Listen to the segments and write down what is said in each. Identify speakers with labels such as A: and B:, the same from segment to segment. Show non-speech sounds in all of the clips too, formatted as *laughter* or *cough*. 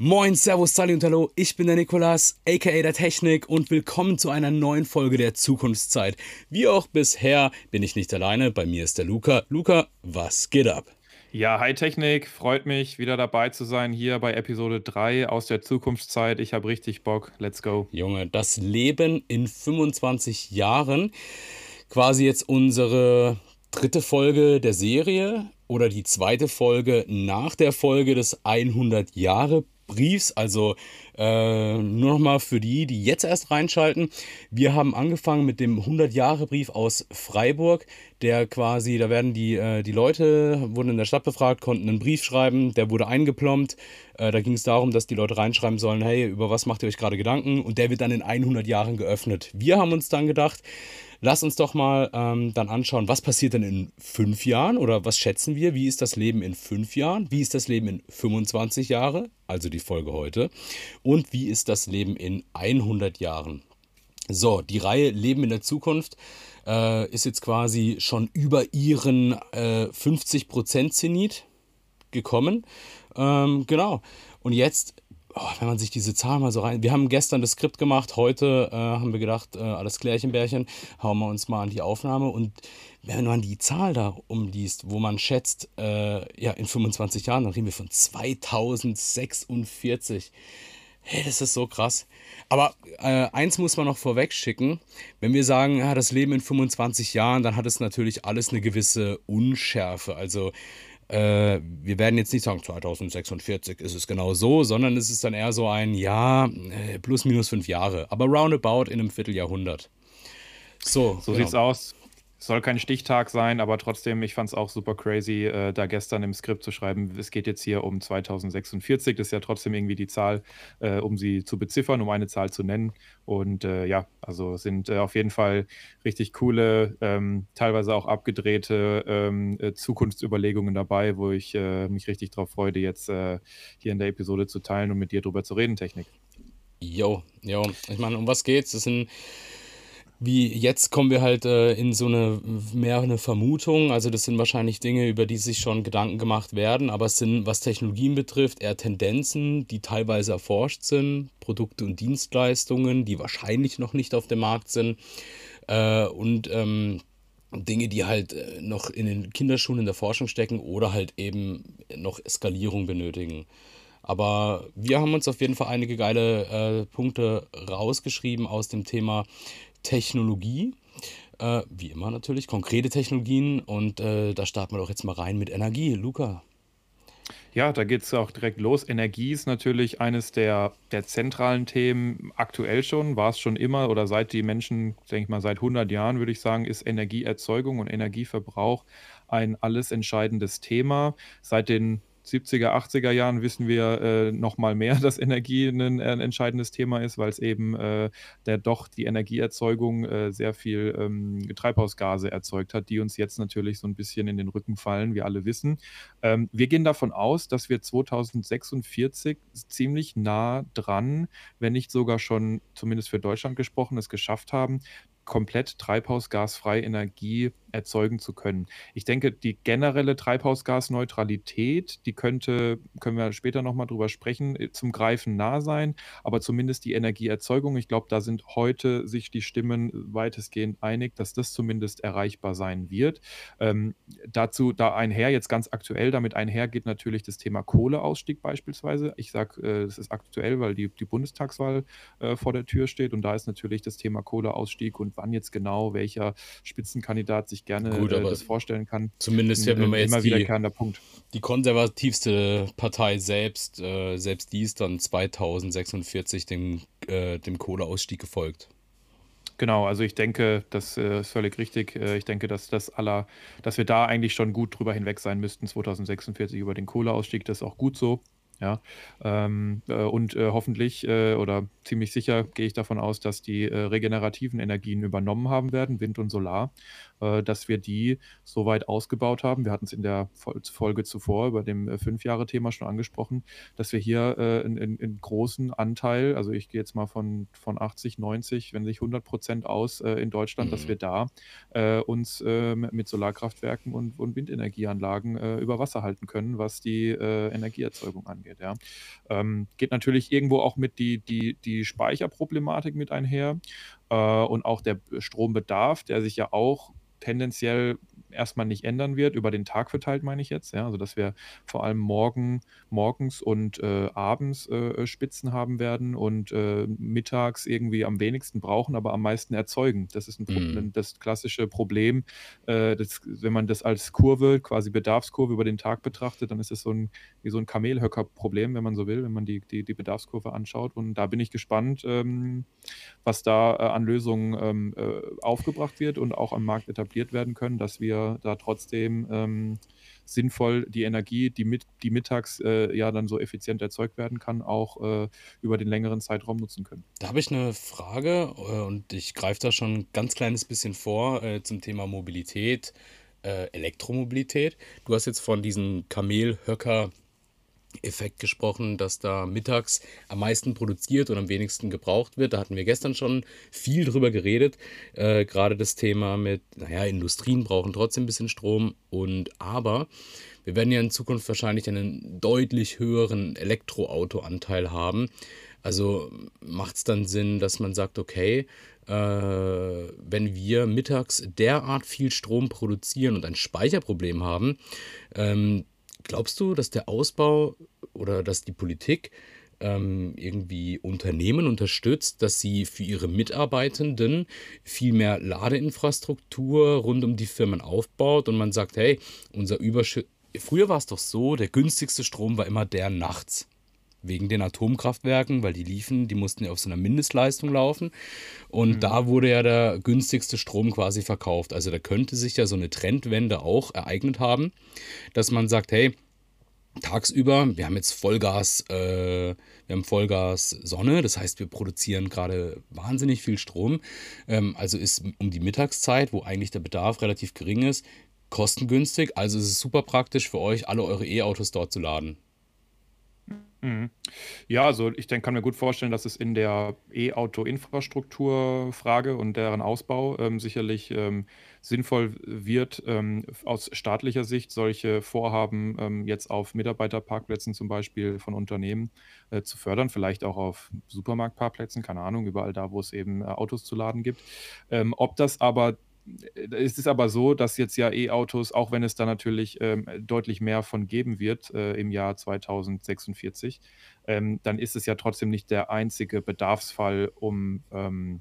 A: Moin, Servus, Sali und Hallo, ich bin der Nikolas, aka der Technik und willkommen zu einer neuen Folge der Zukunftszeit. Wie auch bisher bin ich nicht alleine, bei mir ist der Luca. Luca, was geht ab?
B: Ja, hi Technik, freut mich wieder dabei zu sein hier bei Episode 3 aus der Zukunftszeit. Ich habe richtig Bock, let's go.
A: Junge, das Leben in 25 Jahren, quasi jetzt unsere dritte Folge der Serie oder die zweite Folge nach der Folge des 100 Jahre Briefs. Also äh, nur noch mal für die, die jetzt erst reinschalten. Wir haben angefangen mit dem 100-Jahre-Brief aus Freiburg, der quasi, da werden die, äh, die Leute, wurden in der Stadt befragt, konnten einen Brief schreiben, der wurde eingeplombt. Äh, da ging es darum, dass die Leute reinschreiben sollen, hey, über was macht ihr euch gerade Gedanken? Und der wird dann in 100 Jahren geöffnet. Wir haben uns dann gedacht, Lass uns doch mal ähm, dann anschauen, was passiert denn in fünf Jahren oder was schätzen wir? Wie ist das Leben in fünf Jahren? Wie ist das Leben in 25 Jahre? Also die Folge heute. Und wie ist das Leben in 100 Jahren? So, die Reihe Leben in der Zukunft äh, ist jetzt quasi schon über ihren äh, 50% Zenit gekommen. Ähm, genau. Und jetzt oh, wenn man sich diese Zahlen mal so rein. Wir haben gestern das Skript gemacht, heute äh, haben wir gedacht, äh, alles Klärchenbärchen, hauen wir uns mal an die Aufnahme. Und wenn man die Zahl da umliest, wo man schätzt, äh, ja, in 25 Jahren, dann reden wir von 2046. Hey, das ist so krass. Aber äh, eins muss man noch vorweg schicken. Wenn wir sagen, ja, das Leben in 25 Jahren, dann hat es natürlich alles eine gewisse Unschärfe. Also äh, wir werden jetzt nicht sagen, 2046 ist es genau so, sondern es ist dann eher so ein, ja, äh, plus minus fünf Jahre, aber roundabout in einem Vierteljahrhundert.
B: So, so genau. sieht's aus. Soll kein Stichtag sein, aber trotzdem, ich fand es auch super crazy, äh, da gestern im Skript zu schreiben, es geht jetzt hier um 2046. Das ist ja trotzdem irgendwie die Zahl, äh, um sie zu beziffern, um eine Zahl zu nennen. Und äh, ja, also sind äh, auf jeden Fall richtig coole, ähm, teilweise auch abgedrehte ähm, äh, Zukunftsüberlegungen dabei, wo ich äh, mich richtig darauf freue, jetzt hier in der Episode zu teilen und mit dir drüber zu reden, Technik.
A: Jo, jo. Ich meine, um was geht's? Das sind wie jetzt kommen wir halt äh, in so eine mehr eine Vermutung. Also das sind wahrscheinlich Dinge, über die sich schon Gedanken gemacht werden, aber es sind, was Technologien betrifft, eher Tendenzen, die teilweise erforscht sind, Produkte und Dienstleistungen, die wahrscheinlich noch nicht auf dem Markt sind äh, und ähm, Dinge, die halt äh, noch in den Kinderschuhen in der Forschung stecken oder halt eben noch Eskalierung benötigen. Aber wir haben uns auf jeden Fall einige geile äh, Punkte rausgeschrieben aus dem Thema Technologie. Äh, wie immer natürlich, konkrete Technologien. Und äh, da starten wir doch jetzt mal rein mit Energie. Luca.
B: Ja, da geht es auch direkt los. Energie ist natürlich eines der, der zentralen Themen aktuell schon, war es schon immer oder seit die Menschen, denke ich mal, seit 100 Jahren würde ich sagen, ist Energieerzeugung und Energieverbrauch ein alles entscheidendes Thema. Seit den 70er, 80er Jahren wissen wir äh, noch mal mehr, *laughs* dass Energie ein, ein entscheidendes Thema ist, weil es eben äh, der doch die Energieerzeugung äh, sehr viel ähm, Treibhausgase erzeugt hat, die uns jetzt natürlich so ein bisschen in den Rücken fallen, wir alle wissen. Ähm, wir gehen davon aus, dass wir 2046 ziemlich nah dran, wenn nicht sogar schon zumindest für Deutschland gesprochen, es geschafft haben, komplett treibhausgasfreie Energie erzeugen zu können. Ich denke, die generelle Treibhausgasneutralität, die könnte, können wir später nochmal drüber sprechen, äh, zum Greifen nah sein, aber zumindest die Energieerzeugung, ich glaube, da sind heute sich die Stimmen weitestgehend einig, dass das zumindest erreichbar sein wird. Ähm, dazu, da einher, jetzt ganz aktuell, damit einher geht natürlich das Thema Kohleausstieg beispielsweise. Ich sage, äh, das ist aktuell, weil die, die Bundestagswahl äh, vor der Tür steht und da ist natürlich das Thema Kohleausstieg und wann jetzt genau welcher Spitzenkandidat sich sich gerne Gut, äh, das vorstellen kann.
A: Zumindest
B: wenn
A: man jetzt die, Punkt. die konservativste Partei selbst, äh, selbst die ist dann 2046 dem, äh, dem Kohleausstieg gefolgt.
B: Genau, also ich denke, das äh, ist völlig richtig. Äh, ich denke, dass das aller, dass wir da eigentlich schon gut drüber hinweg sein müssten, 2046 über den Kohleausstieg. Das ist auch gut so. Ja, ähm, äh, und äh, hoffentlich äh, oder ziemlich sicher gehe ich davon aus, dass die äh, regenerativen Energien übernommen haben werden, Wind und Solar. Äh, dass wir die so weit ausgebaut haben. Wir hatten es in der Folge zuvor über dem äh, Fünf-Jahre-Thema schon angesprochen, dass wir hier äh, einen großen Anteil, also ich gehe jetzt mal von, von 80, 90, wenn sich 100 Prozent aus in Deutschland, mhm. dass wir da uns mit Solarkraftwerken und, und Windenergieanlagen über Wasser halten können, was die Energieerzeugung angeht. Ja. Ähm, geht natürlich irgendwo auch mit die, die, die Speicherproblematik mit einher äh, und auch der Strombedarf, der sich ja auch tendenziell erstmal nicht ändern wird, über den Tag verteilt meine ich jetzt, ja, also dass wir vor allem morgen, morgens und äh, abends äh, Spitzen haben werden und äh, mittags irgendwie am wenigsten brauchen, aber am meisten erzeugen. Das ist ein mhm. das klassische Problem, äh, das, wenn man das als Kurve, quasi Bedarfskurve über den Tag betrachtet, dann ist es so ein, wie so ein Kamelhöcker-Problem, wenn man so will, wenn man die, die, die Bedarfskurve anschaut. Und da bin ich gespannt, ähm, was da äh, an Lösungen ähm, äh, aufgebracht wird und auch am Markt etabliert werden können, dass wir wir da trotzdem ähm, sinnvoll die Energie, die, mit, die mittags äh, ja dann so effizient erzeugt werden kann, auch äh, über den längeren Zeitraum nutzen können.
A: Da habe ich eine Frage äh, und ich greife da schon ein ganz kleines bisschen vor äh, zum Thema Mobilität, äh, Elektromobilität. Du hast jetzt von diesen Kamelhöcker Effekt gesprochen, dass da mittags am meisten produziert und am wenigsten gebraucht wird. Da hatten wir gestern schon viel drüber geredet. Äh, Gerade das Thema mit, naja, Industrien brauchen trotzdem ein bisschen Strom und aber wir werden ja in Zukunft wahrscheinlich einen deutlich höheren Elektroautoanteil haben. Also macht es dann Sinn, dass man sagt, okay, äh, wenn wir mittags derart viel Strom produzieren und ein Speicherproblem haben, ähm, Glaubst du, dass der Ausbau oder dass die Politik ähm, irgendwie Unternehmen unterstützt, dass sie für ihre Mitarbeitenden viel mehr Ladeinfrastruktur rund um die Firmen aufbaut und man sagt, hey, unser Überschuss. Früher war es doch so, der günstigste Strom war immer der nachts wegen den Atomkraftwerken, weil die liefen, die mussten ja auf so einer Mindestleistung laufen. Und mhm. da wurde ja der günstigste Strom quasi verkauft. Also da könnte sich ja so eine Trendwende auch ereignet haben, dass man sagt, hey, tagsüber, wir haben jetzt Vollgas, äh, wir haben Vollgas Sonne, das heißt, wir produzieren gerade wahnsinnig viel Strom. Ähm, also ist um die Mittagszeit, wo eigentlich der Bedarf relativ gering ist, kostengünstig. Also ist es super praktisch für euch, alle eure E-Autos dort zu laden.
B: Mhm. Ja, also ich denke, kann mir gut vorstellen, dass es in der E-Auto-Infrastrukturfrage und deren Ausbau ähm, sicherlich ähm, sinnvoll wird, ähm, aus staatlicher Sicht solche Vorhaben ähm, jetzt auf Mitarbeiterparkplätzen zum Beispiel von Unternehmen äh, zu fördern, vielleicht auch auf Supermarktparkplätzen, keine Ahnung, überall da, wo es eben äh, Autos zu laden gibt. Ähm, ob das aber es ist aber so, dass jetzt ja E-Autos, auch wenn es da natürlich ähm, deutlich mehr von geben wird äh, im Jahr 2046, ähm, dann ist es ja trotzdem nicht der einzige Bedarfsfall, um ähm,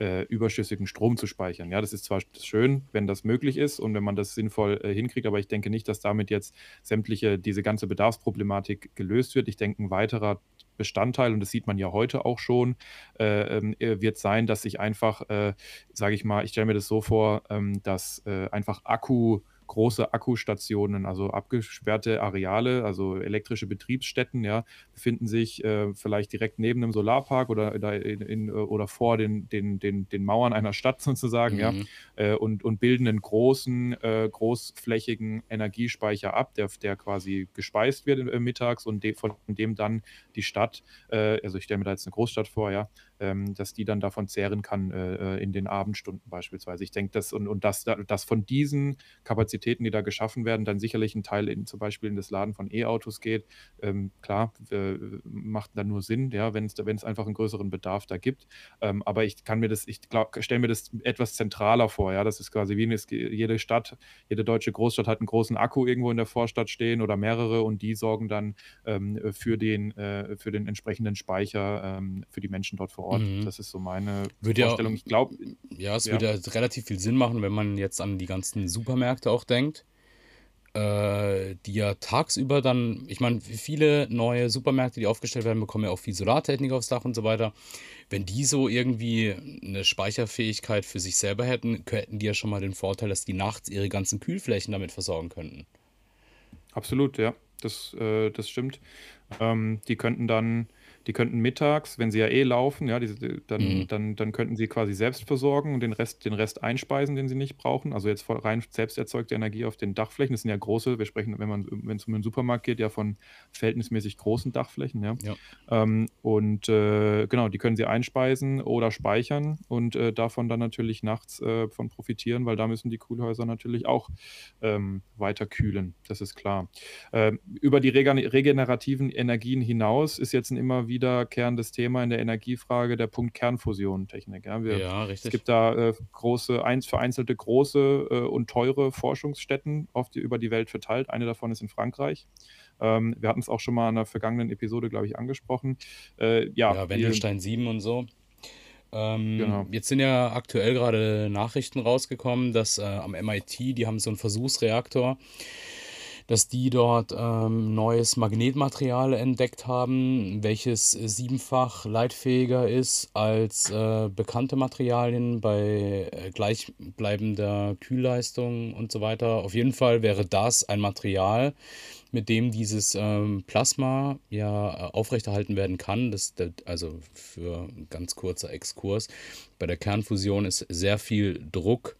B: äh, überschüssigen Strom zu speichern. Ja, das ist zwar schön, wenn das möglich ist und wenn man das sinnvoll äh, hinkriegt, aber ich denke nicht, dass damit jetzt sämtliche, diese ganze Bedarfsproblematik gelöst wird. Ich denke, ein weiterer Bestandteil, und das sieht man ja heute auch schon, äh, ähm, äh, wird sein, dass sich einfach, äh, sage ich mal, ich stelle mir das so vor, ähm, dass äh, einfach Akku große Akkustationen, also abgesperrte Areale, also elektrische Betriebsstätten, ja, befinden sich äh, vielleicht direkt neben einem Solarpark oder, in, in, oder vor den, den, den, den Mauern einer Stadt *laughs* sozusagen, mhm. ja, äh, und, und bilden einen großen, äh, großflächigen Energiespeicher ab, der, der quasi gespeist wird äh, mittags und de, von dem dann die Stadt, äh, also ich stelle mir da jetzt eine Großstadt vor, ja, ähm, dass die dann davon zehren kann äh, in den Abendstunden beispielsweise. Ich denke, dass und, und dass, dass von diesen Kapazitäten, die da geschaffen werden, dann sicherlich ein Teil in, zum Beispiel in das Laden von E-Autos geht. Ähm, klar, äh, macht dann nur Sinn, ja, wenn es wenn es einfach einen größeren Bedarf da gibt. Ähm, aber ich kann mir das, ich stelle mir das etwas zentraler vor, ja. Das ist quasi wie eine, jede Stadt, jede deutsche Großstadt hat einen großen Akku irgendwo in der Vorstadt stehen oder mehrere und die sorgen dann ähm, für, den, äh, für den entsprechenden Speicher ähm, für die Menschen dort vor Ort. Ort. Mhm. Das ist so meine
A: würde Vorstellung. Ja, ich glaube. Ja, es ja. würde ja relativ viel Sinn machen, wenn man jetzt an die ganzen Supermärkte auch denkt. Äh, die ja tagsüber dann, ich meine, viele neue Supermärkte, die aufgestellt werden, bekommen ja auch viel Solartechnik aufs Dach und so weiter. Wenn die so irgendwie eine Speicherfähigkeit für sich selber hätten, hätten die ja schon mal den Vorteil, dass die nachts ihre ganzen Kühlflächen damit versorgen könnten.
B: Absolut, ja. Das, äh, das stimmt. Ähm, die könnten dann die könnten mittags, wenn sie ja eh laufen, ja, diese dann
A: Mhm.
B: dann dann könnten sie quasi selbst versorgen und den Rest den Rest einspeisen, den sie nicht brauchen. Also, jetzt rein selbst erzeugte Energie auf den Dachflächen. Das sind ja große wir sprechen, wenn man wenn's um den Supermarkt geht, ja von verhältnismäßig großen Dachflächen, ja.
A: Ja.
B: Ähm, und, äh, genau, die können sie einspeisen oder speichern und, äh, davon dann natürlich nachts, äh, von profitieren, weil da müssen die Kühlhäuser natürlich auch, ähm, weiter kühlen. Das ist klar. Ähm, über die regenerativen Energien hinaus ist jetzt 'n immer wiederkehrendes Thema in der Energiefrage der Punkt Kernfusionentechnik, ja. Wir
A: Ja,
B: es
A: richtig.
B: gibt da, äh, große eins vereinzelte große, äh, und teure Forschungsstätten die über die Welt verteilt. Eine davon ist in Frankreich. Ähm, wir hatten's auch schon mal in 'ner vergangenen Episode, glaube ich, angesprochen. Äh, ja,
A: Ja, Wendelstein 7 und so. Ähm,
B: Genau.
A: jetzt sind ja aktuell gerade Nachrichten rausgekommen, dass äh, am MIT, die haben so einen Versuchsreaktor, dass die dort ähm, neues Magnetmaterial entdeckt haben, welches siebenfach leitfähiger ist als äh, bekannte Materialien bei äh, gleichbleibender Kühlleistung und so weiter. Auf jeden Fall wäre das ein Material, mit dem dieses ähm, Plasma ja äh, aufrechterhalten werden kann. Das, also für ein ganz kurzer Exkurs. Bei der Kernfusion ist sehr viel Druck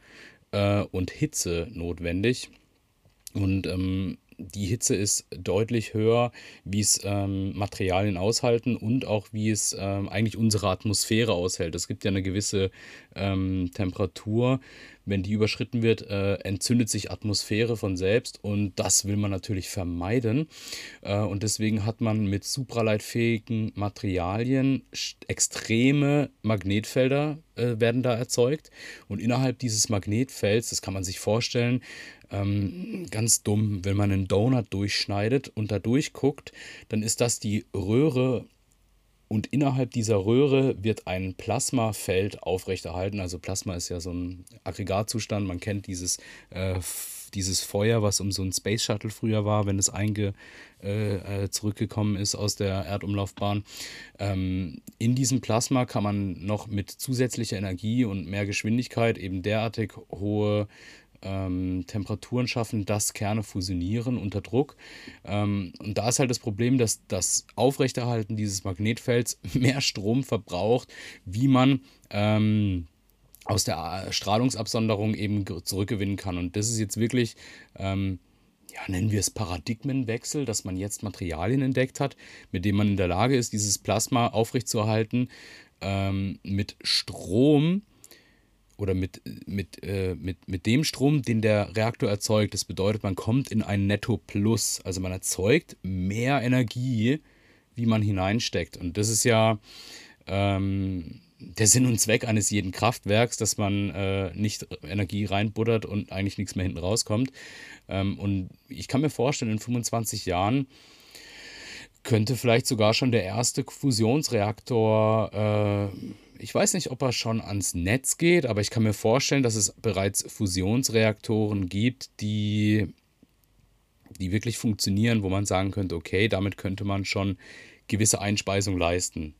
A: äh, und Hitze notwendig. Und ähm, die Hitze ist deutlich höher, wie es ähm, Materialien aushalten und auch wie es ähm, eigentlich unsere Atmosphäre aushält. Es gibt ja eine gewisse ähm, Temperatur. Wenn die überschritten wird, äh, entzündet sich Atmosphäre von selbst und das will man natürlich vermeiden. Äh, und deswegen hat man mit supraleitfähigen Materialien extreme Magnetfelder äh, werden da erzeugt. Und innerhalb dieses Magnetfelds, das kann man sich vorstellen, ähm, ganz dumm, wenn man einen Donut durchschneidet und da durchguckt, dann ist das die Röhre und innerhalb dieser Röhre wird ein Plasmafeld aufrechterhalten. Also Plasma ist ja so ein Aggregatzustand. Man kennt dieses, äh, dieses Feuer, was um so ein Space Shuttle früher war, wenn es einge, äh, äh, zurückgekommen ist aus der Erdumlaufbahn. Ähm, in diesem Plasma kann man noch mit zusätzlicher Energie und mehr Geschwindigkeit eben derartig hohe ähm, Temperaturen schaffen, dass Kerne fusionieren unter Druck. Ähm, und da ist halt das Problem, dass das Aufrechterhalten dieses Magnetfelds *laughs* mehr Strom verbraucht, wie man ähm, aus der A- Strahlungsabsonderung eben ge- zurückgewinnen kann. Und das ist jetzt wirklich, ähm, ja, nennen wir es Paradigmenwechsel, dass man jetzt Materialien entdeckt hat, mit denen man in der Lage ist, dieses Plasma aufrechtzuerhalten, ähm, mit Strom oder mit, mit, äh, mit, mit dem Strom, den der Reaktor erzeugt. Das bedeutet, man kommt in ein Netto-Plus. Also man erzeugt mehr Energie, wie man hineinsteckt. Und das ist ja ähm, der Sinn und Zweck eines jeden Kraftwerks, dass man äh, nicht Energie reinbuttert und eigentlich nichts mehr hinten rauskommt. Ähm, und ich kann mir vorstellen, in 25 Jahren könnte vielleicht sogar schon der erste Fusionsreaktor, äh, ich weiß nicht, ob er schon ans Netz geht, aber ich kann mir vorstellen, dass es bereits Fusionsreaktoren gibt, die, die wirklich funktionieren, wo man sagen könnte, okay, damit könnte man schon gewisse Einspeisung leisten.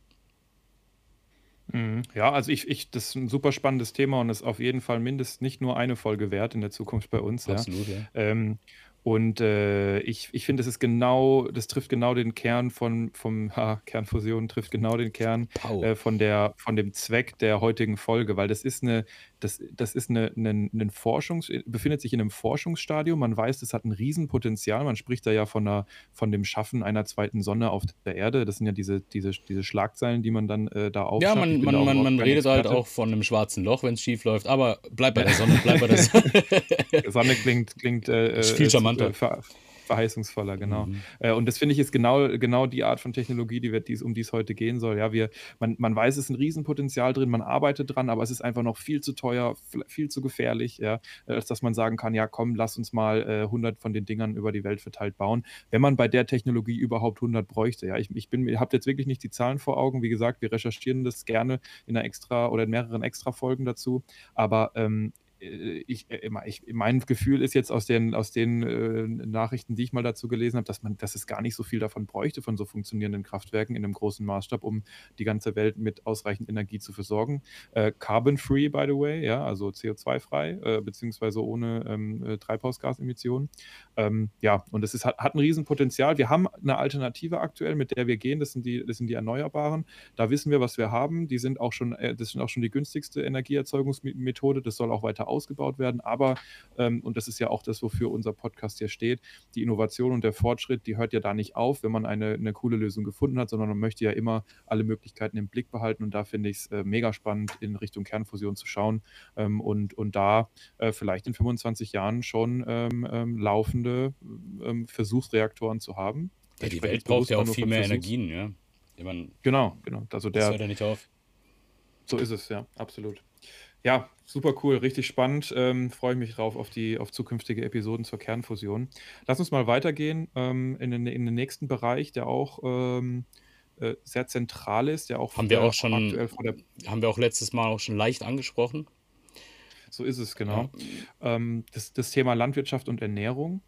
B: Mhm. Ja, also ich ich das ist 'n super spannendes Thema und ist auf jeden Fall mindestens nicht nur eine Folge wert in der Zukunft bei uns, ja.
A: Absolut, ja.
B: Ähm, und, äh, ich ich finde, das ist genau das trifft genau den Kern von vom *laughs* ha, Kernfusion trifft genau den Kern, äh, von der von dem Zweck der heutigen Folge, weil das ist 'ne das das ist 'ne 'nen 'nen Forschungs befindet sich in 'nem Forschungsstadium. Man weiß, das hat 'n Riesenpotenzial. Man spricht da ja von 'ner von dem Schaffen einer zweiten Sonne auf der Erde. Das sind ja diese diese diese Schlagzeilen, die man dann, äh, da
A: Ja,
B: aufschnappt. Ich
A: man, man, man, man redet halt auch von einem schwarzen Loch, wenn es schief läuft, aber bleib bei der Sonne, bleib bei der *laughs* Sonne.
B: Sonne klingt klingt, äh,
A: viel
B: äh,
A: charmanter.
B: äh, verheißungsvoller, genau.
A: Mhm.
B: Äh, und das finde ich ist genau genau die Art von Technologie, die wir dies um die es heute gehen soll. Ja, wir man man weiß, es ist 'n Riesenpotenzial drin, man arbeitet dran, aber es ist einfach noch viel zu teuer, viel zu gefährlich, ja, äh, als dass man sagen kann: „Ja, komm, lass uns mal, äh, 100 von den Dingern über die Welt verteilt bauen.“ Wenn man bei der Technologie überhaupt 100 bräuchte, ja. Ich ich bin habe jetzt wirklich nicht die Zahlen vor Augen. Wie gesagt, wir recherchieren das gerne in 'ner extra oder in mehreren Extrafolgen dazu. Aber, ähm, äh, ich, äh, ich, mein Gefühl ist jetzt aus den, aus den äh, Nachrichten, die ich mal dazu gelesen habe, dass man, dass es gar nicht so viel davon bräuchte, von so funktionierenden Kraftwerken in einem großen Maßstab, um die ganze Welt mit ausreichend Energie zu versorgen. Äh, Carbon-free, by the way, ja, also CO2-frei, äh, beziehungsweise ohne ähm, äh, Treibhausgasemissionen. Ähm, ja, und es hat, hat ein Riesenpotenzial. Wir haben eine Alternative aktuell, mit der wir gehen. Das sind die, das sind die Erneuerbaren. Da wissen wir, was wir haben. Die sind auch schon, das sind auch schon die günstigste Energieerzeugungsmethode. Das soll auch weiter ausgebaut werden. Aber, ähm, und das ist ja auch das, wofür unser Podcast hier steht, die Innovation und der Fortschritt, die hört ja da nicht auf, wenn man eine, eine coole Lösung gefunden hat, sondern man möchte ja immer alle Möglichkeiten im Blick behalten. Und da finde ich es äh, mega spannend, in Richtung Kernfusion zu schauen ähm, und, und da äh, vielleicht in 25 Jahren schon ähm, ähm, laufende ähm, Versuchsreaktoren zu haben.
A: Ja, die Welt braucht ja auch viel mehr Versuchs Energien, ja.
B: Meine, genau, genau. Also der,
A: das hört ja nicht auf.
B: So ist es, ja, absolut. Ja, super cool, richtig spannend. Ähm, freue mich drauf auf die auf zukünftige Episoden zur Kernfusion. Lass uns mal weitergehen ähm, in, den, in den nächsten Bereich, der auch ähm, äh, sehr zentral ist, der auch
A: haben wir auch schon haben wir auch letztes Mal auch schon leicht angesprochen.
B: So ist es genau. Ja. Ähm, das, das Thema Landwirtschaft und Ernährung.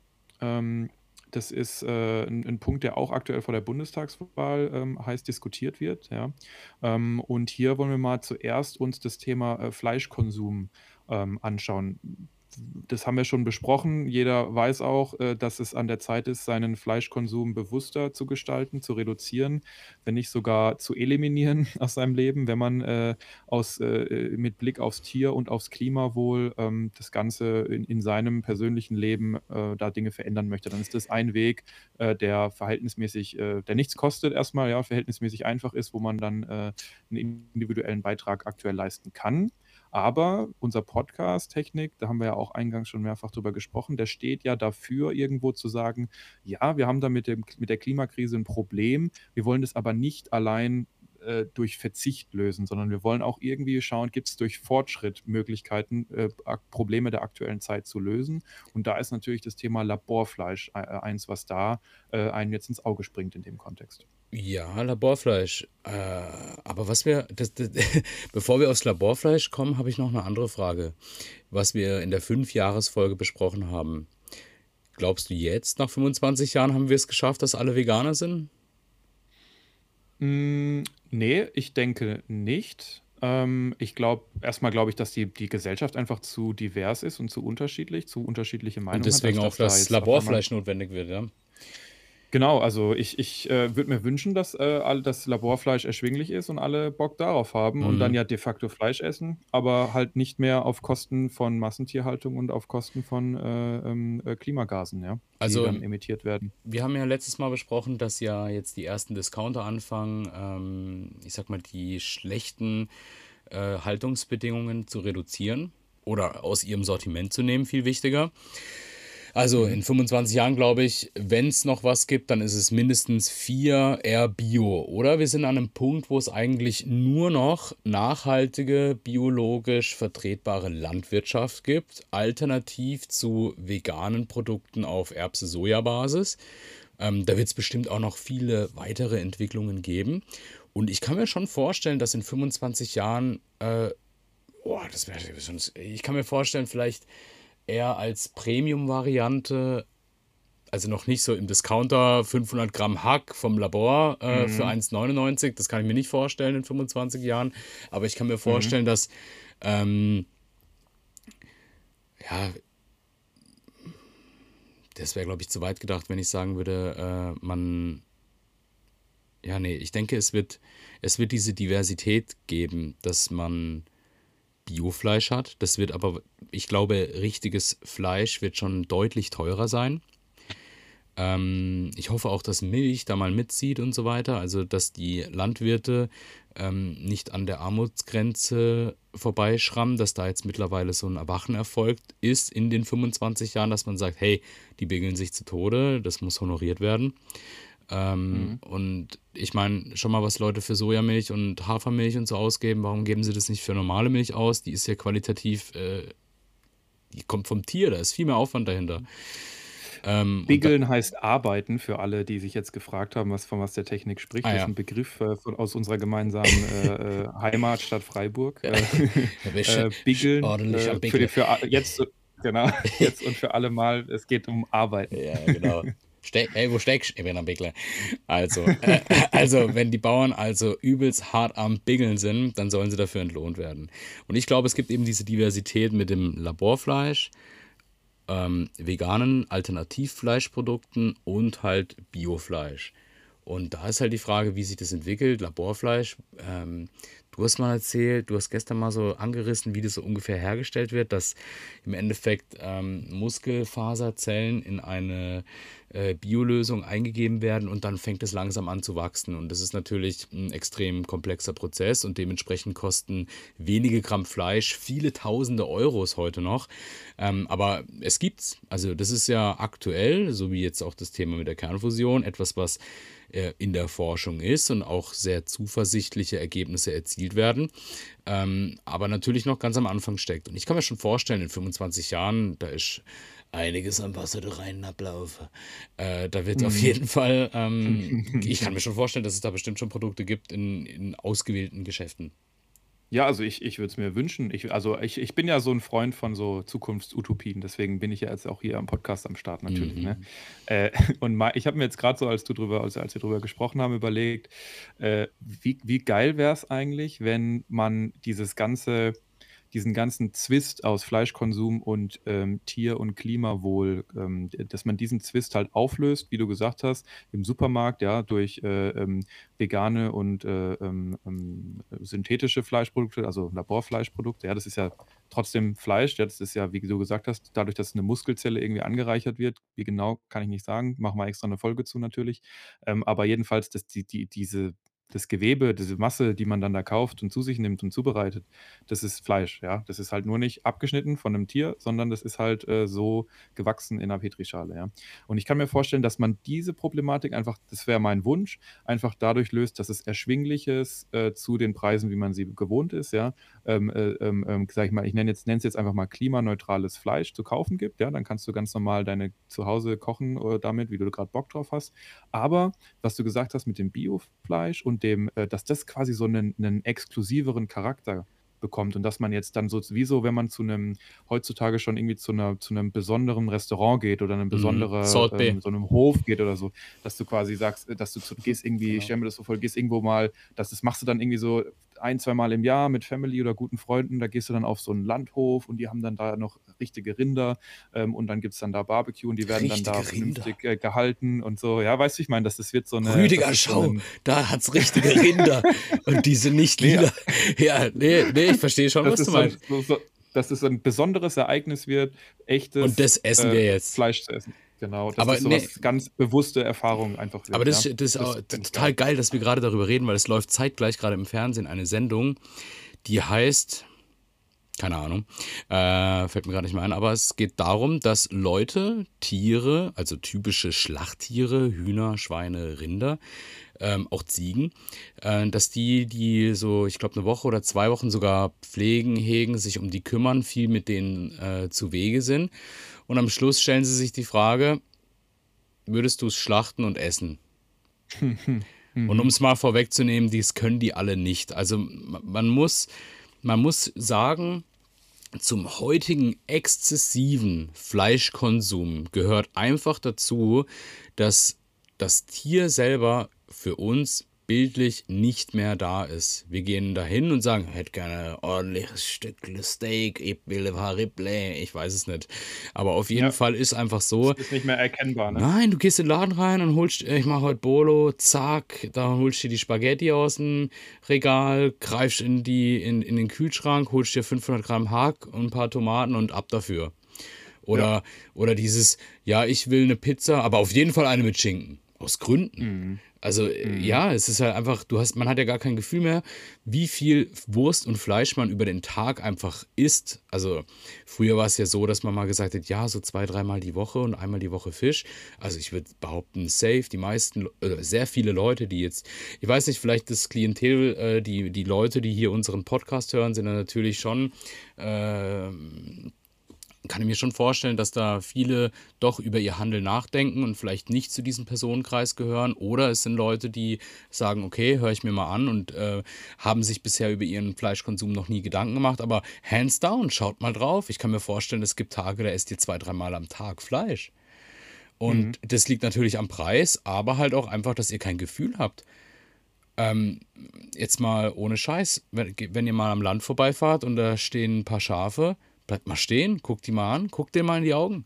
B: Das ist äh, ein, ein, Punkt, der auch aktuell vor der Bundestagswahl ähm, heiß diskutiert wird. Ja. Ähm, und hier wollen wir mal zuerst uns das Thema äh, Fleischkonsum ähm, anschauen das haben wir schon besprochen. Jeder weiß auch, äh, dass es an der Zeit ist, seinen Fleischkonsum bewusster zu gestalten, zu reduzieren, wenn nicht sogar zu eliminieren *laughs* aus seinem Leben, wenn man äh, aus, äh, mit Blick aufs Tier und aufs Klimawohl ähm, das Ganze in, in seinem persönlichen Leben äh, da Dinge verändern möchte. Dann ist das ein Weg, äh, der verhältnismäßig, äh, der nichts kostet erstmal, ja, verhältnismäßig einfach ist, wo man dann einen individuellen Beitrag aktuell leisten kann. Aber unser Podcast Technik, da haben wir ja auch eingangs schon mehrfach drüber gesprochen, der steht ja dafür, irgendwo zu sagen, ja, wir haben da mit, dem, mit der Klimakrise ein Problem, wir wollen das aber nicht allein äh, durch Verzicht lösen, sondern wir wollen auch irgendwie schauen, gibt es durch Fortschritt Möglichkeiten, äh, Probleme der aktuellen Zeit zu lösen. Und da ist natürlich das Thema Laborfleisch äh, eins, was da äh, einem jetzt ins Auge springt in dem Kontext.
A: Ja, Laborfleisch. Äh, aber was wir, das, das, *laughs* bevor wir aufs Laborfleisch kommen, habe ich noch eine andere Frage. Was wir in der Fünf-Jahres-Folge besprochen haben. Glaubst du jetzt, nach 25 Jahren, haben wir es geschafft, dass alle Veganer sind?
B: Mm, nee, ich denke nicht. Ähm, ich glaube, erstmal glaube ich, dass die, die Gesellschaft einfach zu divers ist und zu unterschiedlich, zu unterschiedliche Meinungen
A: Und deswegen hat, auch das da Laborfleisch notwendig wird, ja.
B: Genau, also ich, ich äh, würde mir wünschen, dass äh, all das Laborfleisch erschwinglich ist und alle Bock darauf haben und dann mhm. ja de facto Fleisch essen, aber halt nicht mehr auf Kosten von Massentierhaltung und auf Kosten von äh, ähm, äh, Klimagasen, ja, die
A: Also
B: dann emittiert werden.
A: wir haben ja letztes Mal besprochen, dass ja jetzt die ersten Discounter anfangen, ähm, ich sag mal, die schlechten äh, Haltungsbedingungen zu reduzieren oder aus ihrem Sortiment zu nehmen, viel wichtiger. Also in 25 Jahren glaube ich, wenn es noch was gibt, dann ist es mindestens vier eher Bio. Oder wir sind an einem Punkt, wo es eigentlich nur noch nachhaltige, biologisch vertretbare Landwirtschaft gibt, alternativ zu veganen Produkten auf Erbse-Soja-Basis. Ähm, da wird es bestimmt auch noch viele weitere Entwicklungen geben. Und ich kann mir schon vorstellen, dass in 25 Jahren, äh, oh, das wäre, ich kann mir vorstellen, vielleicht eher als Premium-Variante, also noch nicht so im Discounter 500 Gramm Hack vom Labor äh, mhm. für 1,99. Das kann ich mir nicht vorstellen in 25 Jahren. Aber ich kann mir vorstellen, mhm. dass ähm, ja, das wäre, glaube ich, zu weit gedacht, wenn ich sagen würde, äh, man. Ja, nee, ich denke, es wird, es wird diese Diversität geben, dass man Biofleisch hat. Das wird aber, ich glaube, richtiges Fleisch wird schon deutlich teurer sein. Ähm, ich hoffe auch, dass Milch da mal mitzieht und so weiter. Also, dass die Landwirte ähm, nicht an der Armutsgrenze vorbeischrammen, dass da jetzt mittlerweile so ein Erwachen erfolgt ist in den 25 Jahren, dass man sagt, hey, die begeln sich zu Tode, das muss honoriert werden. Ähm, mhm. Und ich meine, schon mal, was Leute für Sojamilch und Hafermilch und so ausgeben, warum geben sie das nicht für normale Milch aus? Die ist ja qualitativ, äh, die kommt vom Tier, da ist viel mehr Aufwand dahinter.
B: Ähm, Biggeln heißt arbeiten für alle, die sich jetzt gefragt haben, was, von was der Technik spricht. Ah, das ist ein Begriff äh, von, aus unserer gemeinsamen äh, äh Heimatstadt Freiburg. Äh, äh, Biggeln. Ordentlich äh, für, für, jetzt, genau, *laughs* jetzt und für alle Mal, es geht um Arbeiten.
A: Ja, genau. Ste ey, wo steckst du? Ich bin am Biggeln. Also, äh, *laughs* also, wenn die Bauern also übelst hart am Biggeln sind, dann sollen sie dafür entlohnt werden. Und ich glaube, es gibt eben diese Diversität mit dem Laborfleisch, ähm, veganen Alternativfleischprodukten und halt Biofleisch. Und da ist halt die Frage, wie sich das entwickelt. Laborfleisch, ähm, du hast mal erzählt, du hast gestern mal so angerissen, wie das so ungefähr hergestellt wird, dass im Endeffekt ähm, Muskelfaserzellen in eine äh, Biolösung eingegeben werden und dann fängt es langsam an zu wachsen. Und das ist natürlich ein extrem komplexer Prozess und dementsprechend kosten wenige Gramm Fleisch viele tausende Euros heute noch. Ähm, aber es gibt's. Also das ist ja aktuell, so wie jetzt auch das Thema mit der Kernfusion, etwas, was äh, in der Forschung ist und auch sehr zuversichtliche Ergebnisse erzielt werden, ähm, aber natürlich noch ganz am Anfang steckt. Und ich kann mir schon vorstellen, in 25 Jahren, da ist einiges am Wasser da rein ablaufe. Äh, da wird mhm. auf jeden Fall, ähm, *laughs* ich kann mir schon vorstellen, dass es da bestimmt schon Produkte gibt in, in ausgewählten Geschäften.
B: Ja, also ich, ich würde es mir wünschen. Ich, also ich, ich bin ja so ein Freund von so Zukunftsutopien, deswegen bin ich ja jetzt auch hier am Podcast am Start natürlich. Ne? Mhm. Ne? Äh, *laughs* und mal, ich habe mir jetzt gerade so, als du drüber, als, als wir drüber gesprochen haben, überlegt, äh, wie, wie geil wäre es eigentlich, wenn man dieses ganze diesen ganzen Zwist aus Fleischkonsum und ähm, Tier- und Klimawohl, ähm, dass man diesen Zwist halt auflöst, wie du gesagt hast, im Supermarkt, ja, durch äh, ähm, vegane und äh, ähm, ähm, synthetische Fleischprodukte, also Laborfleischprodukte. Ja, das ist ja trotzdem Fleisch. Ja, das ist ja, wie du gesagt hast, dadurch, dass eine Muskelzelle irgendwie angereichert wird. Wie genau, kann ich nicht sagen. Machen wir extra eine Folge zu natürlich. Ähm, aber jedenfalls, dass die, die, diese das Gewebe, diese Masse, die man dann da kauft und zu sich nimmt und zubereitet, das ist Fleisch, ja. Das ist halt nur nicht abgeschnitten von einem Tier, sondern das ist halt äh, so gewachsen in einer Petrischale, ja. Und ich kann mir vorstellen, dass man diese Problematik einfach, das wäre mein Wunsch, einfach dadurch löst, dass es erschwinglich ist äh, zu den Preisen, wie man sie gewohnt ist, ja. Ähm, äh, ähm, ähm sag ich mal, ich nenne jetzt, nenne es jetzt einfach mal klimaneutrales Fleisch zu kaufen gibt, ja. Dann kannst du ganz normal deine zu Hause kochen äh, damit, wie du gerade Bock drauf hast. Aber was du gesagt hast mit dem Biofleisch und dem, äh, dass das quasi so einen, einen exklusiveren Charakter bekommt und dass man jetzt dann so, wie so, wenn man zu einem, heutzutage schon irgendwie zu, einer, zu einem besonderen Restaurant geht oder einem mhm. besonderen, ähm, so einem Hof geht oder so, dass du quasi sagst, äh, dass du zu, gehst irgendwie, genau. ich stelle mir das so vor, gehst irgendwo mal, das, das machst du dann irgendwie so ein, zwei Mal im Jahr mit Family oder guten Freunden, da gehst du dann auf so einen Landhof und die haben dann da noch richtige Rinder ähm, und dann gibt es dann da Barbecue und die werden richtige dann da vernünftig äh, gehalten und so. Ja, weißt du, ich meine, das, das wird so eine.
A: Rüdiger, schau, so ein, da hat es richtige Rinder *laughs* und die sind nicht lila. ja, nee, nee, ich verstehe schon, das was du meinst. So, so,
B: dass es ein besonderes Ereignis wird, echtes
A: und das essen wir äh, jetzt.
B: Fleisch zu essen. Genau,
A: das aber ist so nee,
B: ganz bewusste Erfahrung einfach.
A: Wird, aber das, ja? das ist das total geil, dass wir gerade darüber reden, weil es läuft zeitgleich gerade im Fernsehen eine Sendung, die heißt, keine Ahnung, äh, fällt mir gerade nicht mehr ein, aber es geht darum, dass Leute Tiere, also typische Schlachttiere, Hühner, Schweine, Rinder, ähm, auch Ziegen, äh, dass die, die so, ich glaube, eine Woche oder zwei Wochen sogar pflegen, hegen, sich um die kümmern, viel mit denen äh, zu Wege sind und am Schluss stellen sie sich die Frage, würdest du es schlachten und essen? *laughs* und um es mal vorwegzunehmen, dies können die alle nicht. Also man muss, man muss sagen, zum heutigen exzessiven Fleischkonsum gehört einfach dazu, dass das Tier selber für uns bildlich nicht mehr da ist. Wir gehen dahin und sagen, hätte gerne ein ordentliches Stück Steak, ich will ein paar Ripley, ich weiß es nicht. Aber auf jeden ja. Fall ist einfach so.
B: Das ist nicht mehr erkennbar, ne?
A: Nein, du gehst in den Laden rein und holst, ich mache heute Bolo, zack, da holst du dir die Spaghetti aus dem Regal, greifst in, die, in, in den Kühlschrank, holst dir 500 Gramm Hack und ein paar Tomaten und ab dafür. Oder, ja. oder dieses, ja, ich will eine Pizza, aber auf jeden Fall eine mit Schinken. Aus Gründen. Mhm. Also äh, mhm. ja, es ist halt einfach, du hast, man hat ja gar kein Gefühl mehr, wie viel Wurst und Fleisch man über den Tag einfach isst. Also früher war es ja so, dass man mal gesagt hat, ja, so zwei, dreimal die Woche und einmal die Woche Fisch. Also ich würde behaupten, safe, die meisten, oder sehr viele Leute, die jetzt, ich weiß nicht, vielleicht das Klientel, äh, die, die Leute, die hier unseren Podcast hören, sind dann natürlich schon äh, kann ich mir schon vorstellen, dass da viele doch über ihr Handeln nachdenken und vielleicht nicht zu diesem Personenkreis gehören. Oder es sind Leute, die sagen, okay, höre ich mir mal an und äh, haben sich bisher über ihren Fleischkonsum noch nie Gedanken gemacht. Aber hands down, schaut mal drauf. Ich kann mir vorstellen, es gibt Tage, da esst ihr zwei, dreimal am Tag Fleisch. Und mhm. das liegt natürlich am Preis, aber halt auch einfach, dass ihr kein Gefühl habt. Ähm, jetzt mal ohne Scheiß, wenn, wenn ihr mal am Land vorbeifahrt und da stehen ein paar Schafe, Bleibt mal stehen, guckt die mal an, guckt dir mal in die Augen.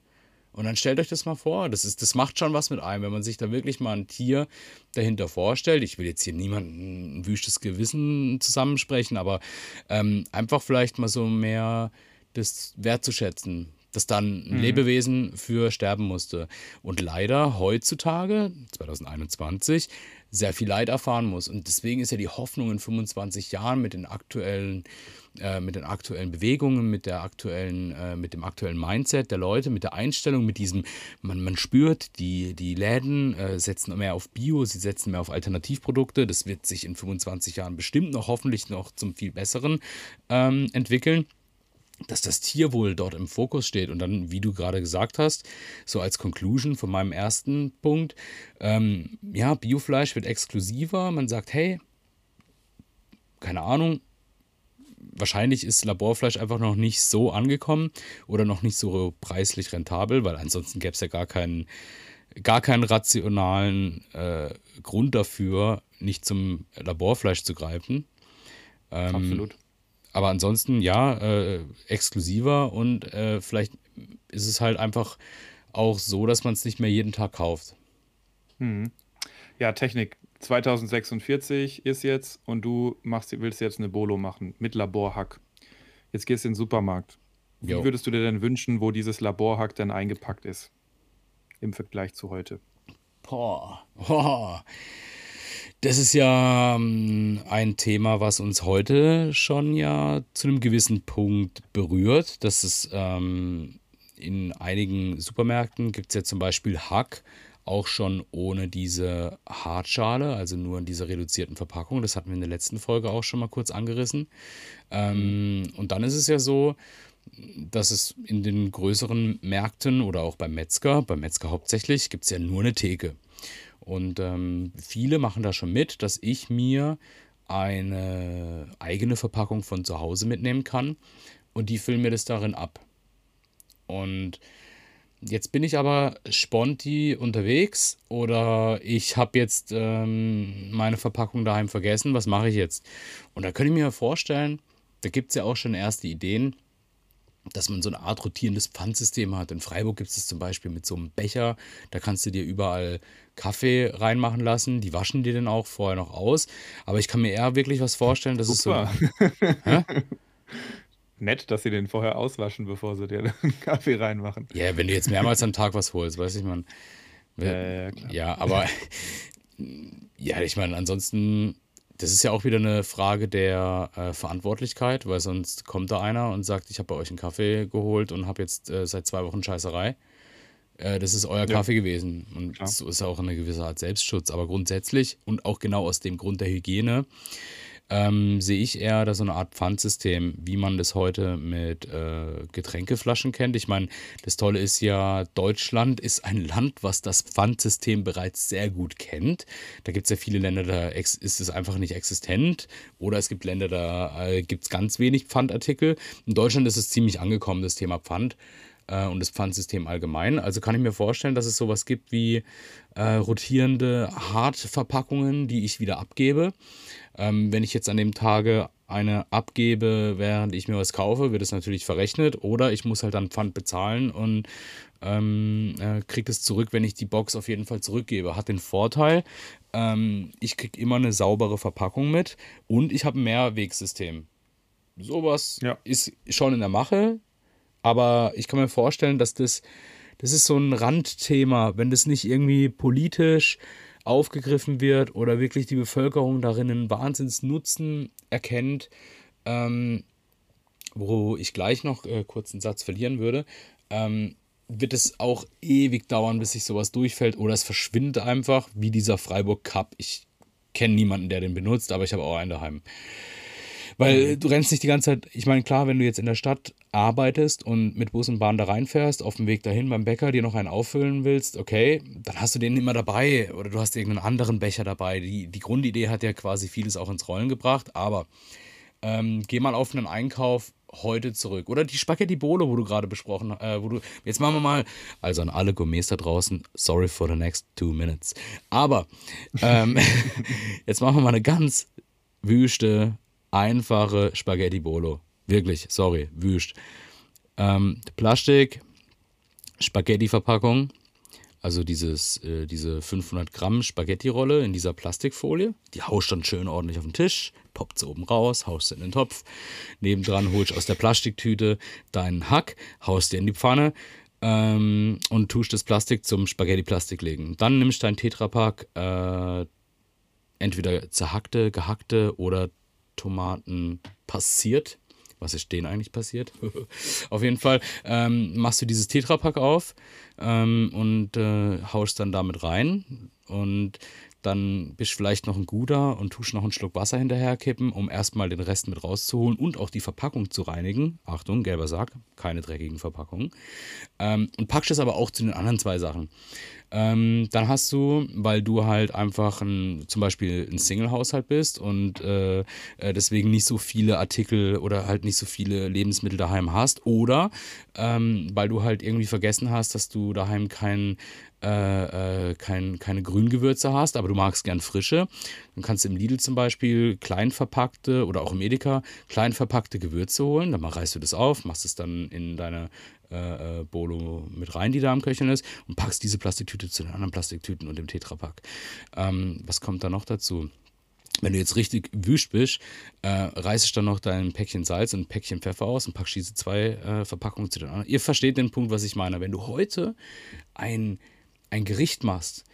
A: Und dann stellt euch das mal vor. Das, ist, das macht schon was mit einem, wenn man sich da wirklich mal ein Tier dahinter vorstellt. Ich will jetzt hier niemandem ein wüstes Gewissen zusammensprechen, aber ähm, einfach vielleicht mal so mehr das wertzuschätzen, dass dann ein mhm. Lebewesen für sterben musste. Und leider heutzutage, 2021, sehr viel Leid erfahren muss. Und deswegen ist ja die Hoffnung in 25 Jahren mit den aktuellen, äh, mit den aktuellen Bewegungen, mit der aktuellen, äh, mit dem aktuellen Mindset der Leute, mit der Einstellung, mit diesem, man, man spürt, die, die Läden äh, setzen mehr auf Bio, sie setzen mehr auf Alternativprodukte. Das wird sich in 25 Jahren bestimmt noch hoffentlich noch zum viel Besseren ähm, entwickeln dass das Tierwohl dort im Fokus steht und dann, wie du gerade gesagt hast, so als Conclusion von meinem ersten Punkt, ähm, ja, Biofleisch wird exklusiver. Man sagt, hey, keine Ahnung, wahrscheinlich ist Laborfleisch einfach noch nicht so angekommen oder noch nicht so preislich rentabel, weil ansonsten gäbe es ja gar keinen, gar keinen rationalen äh, Grund dafür, nicht zum Laborfleisch zu greifen. Ähm, Absolut. Aber ansonsten ja, äh, exklusiver und äh, vielleicht ist es halt einfach auch so, dass man es nicht mehr jeden Tag kauft.
B: Hm. Ja, Technik 2046 ist jetzt und du machst, willst jetzt eine Bolo machen mit Laborhack. Jetzt gehst du in den Supermarkt. Wie jo. würdest du dir denn wünschen, wo dieses Laborhack dann eingepackt ist? Im Vergleich zu heute.
A: Boah. Boah. Das ist ja ähm, ein Thema, was uns heute schon ja zu einem gewissen Punkt berührt. Das ist ähm, in einigen Supermärkten gibt es ja zum Beispiel Hack auch schon ohne diese Hartschale, also nur in dieser reduzierten Verpackung. Das hatten wir in der letzten Folge auch schon mal kurz angerissen. Ähm, und dann ist es ja so, dass es in den größeren Märkten oder auch beim Metzger, beim Metzger hauptsächlich, gibt es ja nur eine Theke. Und ähm, viele machen da schon mit, dass ich mir eine eigene Verpackung von zu Hause mitnehmen kann und die füllen mir das darin ab. Und jetzt bin ich aber sponti unterwegs oder ich habe jetzt ähm, meine Verpackung daheim vergessen. Was mache ich jetzt? Und da könnte ich mir vorstellen, da gibt es ja auch schon erste Ideen, dass man so eine Art rotierendes Pfandsystem hat. In Freiburg gibt es das zum Beispiel mit so einem Becher. Da kannst du dir überall Kaffee reinmachen lassen. Die waschen dir dann auch vorher noch aus. Aber ich kann mir eher wirklich was vorstellen, dass Super. es
B: so. *laughs* Nett, dass sie den vorher auswaschen, bevor sie dir *laughs* einen Kaffee reinmachen.
A: Ja, wenn du jetzt mehrmals am Tag was holst, weiß ich man. Ja, ja, ja, aber ja, ich meine, ansonsten das ist ja auch wieder eine Frage der äh, Verantwortlichkeit, weil sonst kommt da einer und sagt, ich habe bei euch einen Kaffee geholt und habe jetzt äh, seit zwei Wochen Scheißerei. Äh, das ist euer ja. Kaffee gewesen. Und Klar. so ist auch eine gewisse Art Selbstschutz. Aber grundsätzlich und auch genau aus dem Grund der Hygiene ähm, sehe ich eher da so eine Art Pfandsystem, wie man das heute mit äh, Getränkeflaschen kennt. Ich meine, das Tolle ist ja, Deutschland ist ein Land, was das Pfandsystem bereits sehr gut kennt. Da gibt es ja viele Länder, da ist es einfach nicht existent. Oder es gibt Länder, da äh, gibt es ganz wenig Pfandartikel. In Deutschland ist es ziemlich angekommen, das Thema Pfand äh, und das Pfandsystem allgemein. Also kann ich mir vorstellen, dass es sowas gibt wie äh, rotierende Hartverpackungen, die ich wieder abgebe. Ähm, wenn ich jetzt an dem Tage eine abgebe, während ich mir was kaufe, wird es natürlich verrechnet oder ich muss halt dann Pfand bezahlen und ähm, äh, kriege es zurück, wenn ich die Box auf jeden Fall zurückgebe. Hat den Vorteil, ähm, ich kriege immer eine saubere Verpackung mit und ich habe ein Mehrwegsystem. Sowas ja. ist schon in der Mache, aber ich kann mir vorstellen, dass das, das ist so ein Randthema, wenn das nicht irgendwie politisch aufgegriffen wird oder wirklich die Bevölkerung darin einen Wahnsinnsnutzen erkennt, ähm, wo ich gleich noch äh, kurz einen Satz verlieren würde, ähm, wird es auch ewig dauern, bis sich sowas durchfällt oder es verschwindet einfach, wie dieser Freiburg Cup. Ich kenne niemanden, der den benutzt, aber ich habe auch einen daheim. Weil mhm. du rennst nicht die ganze Zeit, ich meine, klar, wenn du jetzt in der Stadt arbeitest und mit Bus und Bahn da reinfährst, auf dem Weg dahin beim Bäcker dir noch einen auffüllen willst, okay, dann hast du den immer dabei oder du hast irgendeinen anderen Becher dabei. Die, die Grundidee hat ja quasi vieles auch ins Rollen gebracht, aber ähm, geh mal auf einen Einkauf heute zurück. Oder die Spaghetti Bolo, wo du gerade besprochen hast, äh, wo du, jetzt machen wir mal, also an alle Gourmets da draußen, sorry for the next two minutes. Aber ähm, *laughs* jetzt machen wir mal eine ganz wüste, einfache Spaghetti Bolo. Wirklich, sorry, wüst. Ähm, Plastik, Spaghetti-Verpackung, also dieses, äh, diese 500 Gramm Spaghetti-Rolle in dieser Plastikfolie. Die haust dann schön ordentlich auf den Tisch, poppt sie oben raus, haust sie in den Topf. Nebendran holst du aus der Plastiktüte deinen Hack, haust dir in die Pfanne ähm, und tust das Plastik zum Spaghetti-Plastik legen. Dann nimmst du dein Tetrapack, äh, entweder zerhackte, gehackte oder Tomaten passiert. Was ist denen eigentlich passiert? *laughs* auf jeden Fall ähm, machst du dieses Tetrapack auf ähm, und äh, haust dann damit rein. Und dann bist du vielleicht noch ein guter und tust noch einen Schluck Wasser hinterherkippen, um erstmal den Rest mit rauszuholen und auch die Verpackung zu reinigen. Achtung, gelber Sack, keine dreckigen Verpackungen. Ähm, und packst es aber auch zu den anderen zwei Sachen. Ähm, dann hast du, weil du halt einfach ein, zum Beispiel ein Single-Haushalt bist und äh, äh, deswegen nicht so viele Artikel oder halt nicht so viele Lebensmittel daheim hast oder ähm, weil du halt irgendwie vergessen hast, dass du daheim kein, äh, äh, kein, keine Grüngewürze hast, aber du magst gern frische, dann kannst du im Lidl zum Beispiel klein verpackte oder auch im Edeka klein verpackte Gewürze holen. Dann reißt du das auf, machst es dann in deine äh, äh, Bolo mit rein, die da am Köcheln ist, und packst diese Plastiktüte zu den anderen Plastiktüten und dem Tetrapack. Ähm, was kommt da noch dazu? Wenn du jetzt richtig wüst bist, äh, reißt dann noch dein Päckchen Salz und ein Päckchen Pfeffer aus und packst diese zwei äh, Verpackungen zu den anderen. Ihr versteht den Punkt, was ich meine. Wenn du heute ein, ein Gericht machst,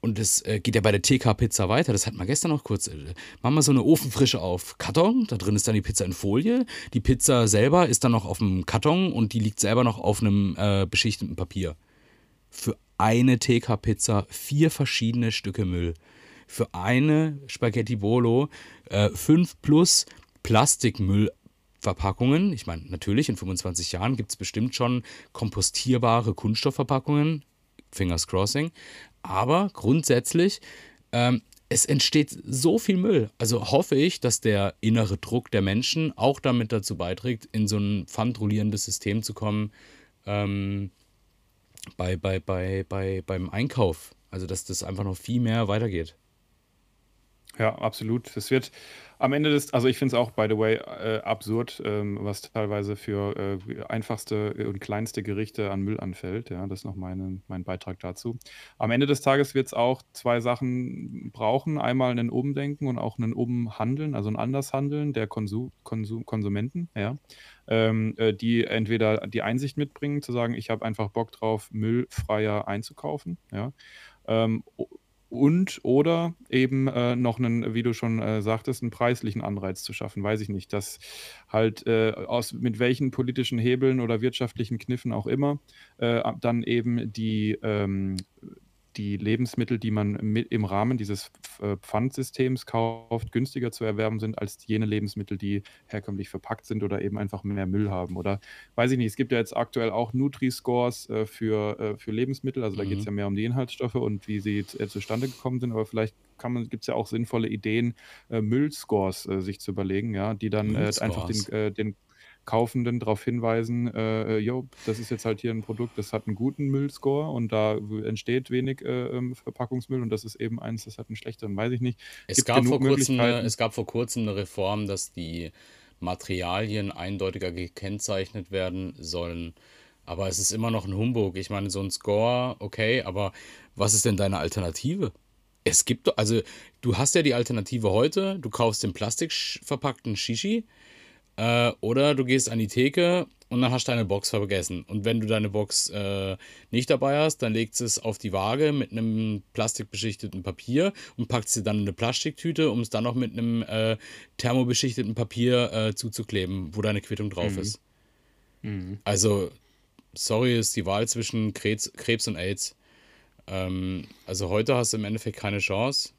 A: und das äh, geht ja bei der TK-Pizza weiter. Das hatten wir gestern noch kurz. Äh, machen wir so eine Ofenfrische auf Karton. Da drin ist dann die Pizza in Folie. Die Pizza selber ist dann noch auf dem Karton und die liegt selber noch auf einem äh, beschichteten Papier. Für eine TK-Pizza vier verschiedene Stücke Müll. Für eine Spaghetti Bolo äh, fünf plus Plastikmüllverpackungen. Ich meine, natürlich, in 25 Jahren gibt es bestimmt schon kompostierbare Kunststoffverpackungen. Fingers crossing. Aber grundsätzlich, ähm, es entsteht so viel Müll. Also hoffe ich, dass der innere Druck der Menschen auch damit dazu beiträgt, in so ein pfandrollierendes System zu kommen ähm, bei, bei, bei, bei, beim Einkauf. Also dass das einfach noch viel mehr weitergeht.
B: Ja, absolut. Es wird am Ende des, also ich finde es auch, by the way, äh, absurd, ähm, was teilweise für äh, einfachste und kleinste Gerichte an Müll anfällt. Ja, das ist noch meine, mein Beitrag dazu. Am Ende des Tages wird es auch zwei Sachen brauchen. Einmal ein Umdenken und auch ein Umhandeln, also ein Andershandeln der Konsum, Konsum, Konsumenten, ja. Ähm, äh, die entweder die Einsicht mitbringen, zu sagen, ich habe einfach Bock drauf, müllfreier einzukaufen, ja. Ähm, und oder eben äh, noch einen, wie du schon äh, sagtest, einen preislichen Anreiz zu schaffen, weiß ich nicht, dass halt äh, aus mit welchen politischen Hebeln oder wirtschaftlichen Kniffen auch immer äh, dann eben die ähm, die Lebensmittel, die man im Rahmen dieses äh, Pfandsystems kauft, günstiger zu erwerben sind als jene Lebensmittel, die herkömmlich verpackt sind oder eben einfach mehr Müll haben. Oder weiß ich nicht, es gibt ja jetzt aktuell auch Nutri-Scores äh, für, äh, für Lebensmittel, also da geht es mhm. ja mehr um die Inhaltsstoffe und wie sie äh, zustande gekommen sind, aber vielleicht gibt es ja auch sinnvolle Ideen, äh, Müllscores äh, sich zu überlegen, ja, die dann einfach den, den Kaufenden darauf hinweisen, äh, jo, das ist jetzt halt hier ein Produkt, das hat einen guten Müllscore und da entsteht wenig äh, ähm, Verpackungsmüll und das ist eben eins, das hat einen schlechteren, weiß ich nicht.
A: Es gab, vor kurzem eine, es gab vor kurzem eine Reform, dass die Materialien eindeutiger gekennzeichnet werden sollen. Aber es ist immer noch ein Humbug. Ich meine, so ein Score, okay, aber was ist denn deine Alternative? Es gibt, also du hast ja die Alternative heute, du kaufst den plastikverpackten Shishi, äh, oder du gehst an die Theke und dann hast du deine Box vergessen. Und wenn du deine Box äh, nicht dabei hast, dann legst du es auf die Waage mit einem plastikbeschichteten Papier und packst sie dann in eine Plastiktüte, um es dann noch mit einem äh, thermobeschichteten Papier äh, zuzukleben, wo deine Quittung drauf mhm. ist. Mhm. Also, sorry, ist die Wahl zwischen Krebs, Krebs und AIDS. Ähm, also heute hast du im Endeffekt keine Chance.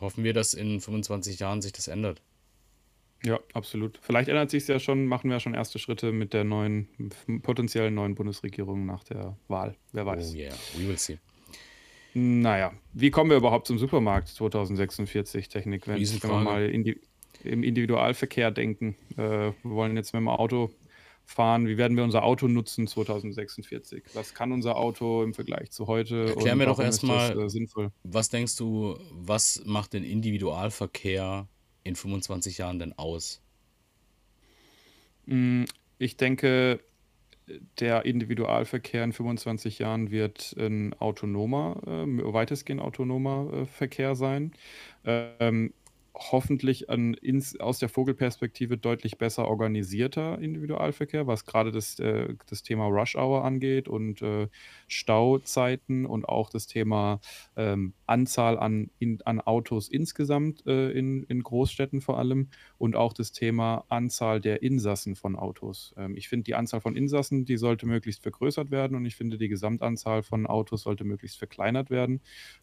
A: Hoffen wir, dass in 25 Jahren sich das ändert.
B: Ja, absolut. Vielleicht ändert sich es ja schon, machen wir schon erste Schritte mit der neuen, potenziellen neuen Bundesregierung nach der Wahl. Wer
A: Oh
B: weiß.
A: yeah, we will see.
B: Naja, wie kommen wir überhaupt zum Supermarkt 2046, Technik, wenn, wenn wir mal indi im Individualverkehr denken? Äh, wir wollen jetzt mit dem Auto fahren. Wie werden wir unser Auto nutzen 2046? Was kann unser Auto im Vergleich zu heute
A: Erklär mir doch erstmal,
B: äh, sinnvoll?
A: was denkst du, was macht den Individualverkehr in 25 Jahren denn aus?
B: Mm, Ich denke, der Individualverkehr in 25 Jahren wird ein autonomer, ähm, weitestgehend autonomer äh, Verkehr sein. Ähm, hoffentlich ein ins, aus der Vogelperspektive deutlich besser organisierter Individualverkehr, was gerade das, äh, das Thema Rush Hour angeht und äh, Stauzeiten und auch das Thema ähm, Anzahl an, in, an Autos insgesamt äh, in, in Großstädten vor allem und auch das Thema Anzahl der Insassen von Autos. Ähm, ich finde, die Anzahl von Insassen, die sollte möglichst vergrößert werden und ich finde, die Gesamtanzahl von Autos sollte möglichst verkleinert werden.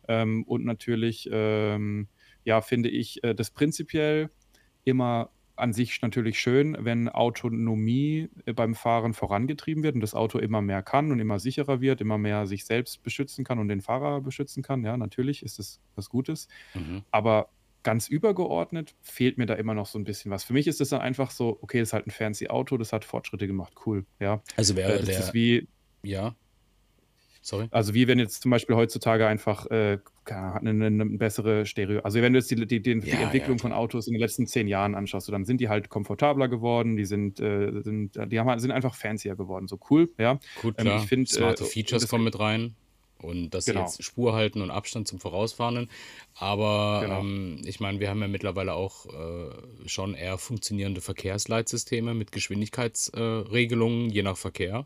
B: Ähm, und natürlich, ähm, ja, finde ich äh, das prinzipiell immer an sich natürlich schön, wenn Autonomie äh, beim Fahren vorangetrieben wird und das Auto immer mehr kann und immer sicherer wird, immer mehr sich selbst beschützen kann und den Fahrer beschützen kann. Ja, natürlich ist das was Gutes.
A: Mhm.
B: Aber ganz übergeordnet fehlt mir da immer noch so ein bisschen was. Für mich ist das dann einfach so, okay, das ist halt ein fancy Auto, das hat Fortschritte gemacht, cool, ja.
A: Also
B: Äh,
A: wäre
B: das ist
A: der,
B: wie,
A: ja, sorry.
B: also wie wenn jetzt zum Beispiel heutzutage einfach äh, eine, eine bessere Stereo, also wenn du jetzt die, die, die, die
A: Ja, ja,
B: Entwicklung von. Autos in den letzten zehn Jahren anschaust, so, dann sind die halt komfortabler geworden, die sind, äh, sind, die haben, sind einfach fancier geworden, so cool, ja.
A: Gut,
B: Ähm, ich finde, äh,
A: smarte
B: und
A: Features kommen mit rein und dass sie
B: genau,
A: jetzt Spur halten und Abstand zum Vorausfahrenden. Aber
B: genau.
A: ähm, ich meine, wir haben ja mittlerweile auch äh, schon eher funktionierende Verkehrsleitsysteme mit Geschwindigkeitsregelungen, äh, je nach Verkehr.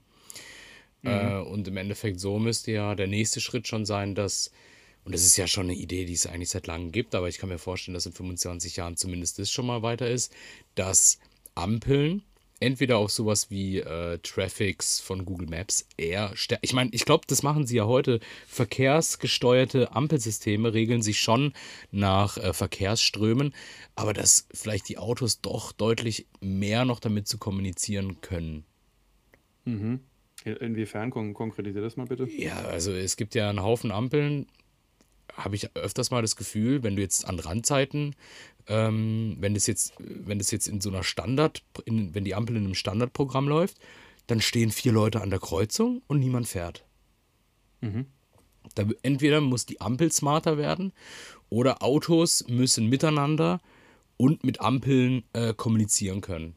B: Mhm.
A: Äh, und im Endeffekt so müsste ja der nächste Schritt schon sein, dass, und das ist ja schon eine Idee, die es eigentlich seit langem gibt, aber ich kann mir vorstellen, dass in 25 Jahren zumindest das schon mal weiter ist, dass Ampeln entweder auf sowas wie äh, Traffics von Google Maps eher stärker. Ich meine, ich glaube, das machen sie ja heute. Verkehrsgesteuerte Ampelsysteme regeln sich schon nach äh, Verkehrsströmen, aber dass vielleicht die Autos doch deutlich mehr noch damit zu kommunizieren können.
B: Mhm. In- Inwiefern? Kon konkretisier das mal bitte.
A: Ja, also es gibt ja einen Haufen Ampeln, habe ich öfters mal das Gefühl, wenn du jetzt an Randzeiten, ähm, wenn das jetzt, wenn das jetzt in so einer Standard, in, wenn die Ampel in einem Standardprogramm läuft, dann stehen vier Leute an der Kreuzung und niemand fährt.
B: Mhm.
A: Da, entweder muss die Ampel smarter werden oder Autos müssen miteinander und mit Ampeln äh, kommunizieren können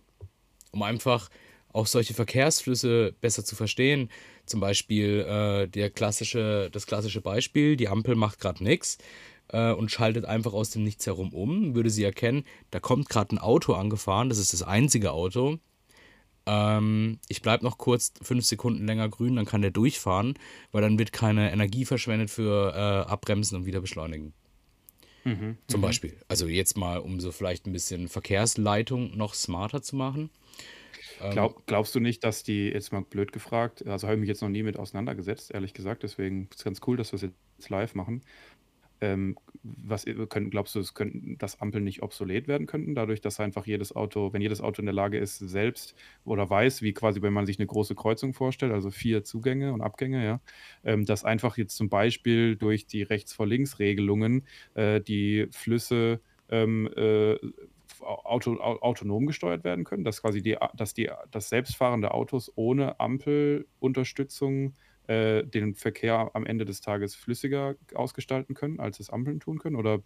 A: um einfach auch solche Verkehrsflüsse besser zu verstehen. Zum Beispiel äh, der klassische, das klassische Beispiel, die Ampel macht gerade nichts äh, und schaltet einfach aus dem Nichts herum um, würde sie erkennen, da kommt gerade ein Auto angefahren, das ist das einzige Auto. Ähm, ich bleibe noch kurz fünf Sekunden länger grün, dann kann der durchfahren, weil dann wird keine Energie verschwendet für äh, Abbremsen und wieder beschleunigen.
B: Mhm.
A: Zum
B: Mhm.
A: Beispiel. Also jetzt mal, um so vielleicht ein bisschen Verkehrsleitung noch smarter zu machen. Ähm,
B: Glaub, glaubst du nicht, dass die, jetzt mal blöd gefragt, also habe ich mich jetzt noch nie mit auseinandergesetzt, ehrlich gesagt, deswegen ist es ganz cool, dass wir es jetzt live machen. Ähm, was können, glaubst du, es könnten, dass Ampeln nicht obsolet werden könnten, dadurch, dass einfach jedes Auto, wenn jedes Auto in der Lage ist, selbst oder weiß, wie quasi, wenn man sich eine große Kreuzung vorstellt, also vier Zugänge und Abgänge, ja, ähm, dass einfach jetzt zum Beispiel durch die Rechts-vor-Links-Regelungen äh, die Flüsse ähm, äh, auto, au- autonom gesteuert werden können, dass quasi die, dass die, dass selbstfahrende Autos ohne Ampelunterstützung äh, den Verkehr am Ende des Tages flüssiger ausgestalten können, als es Ampeln tun können? Oder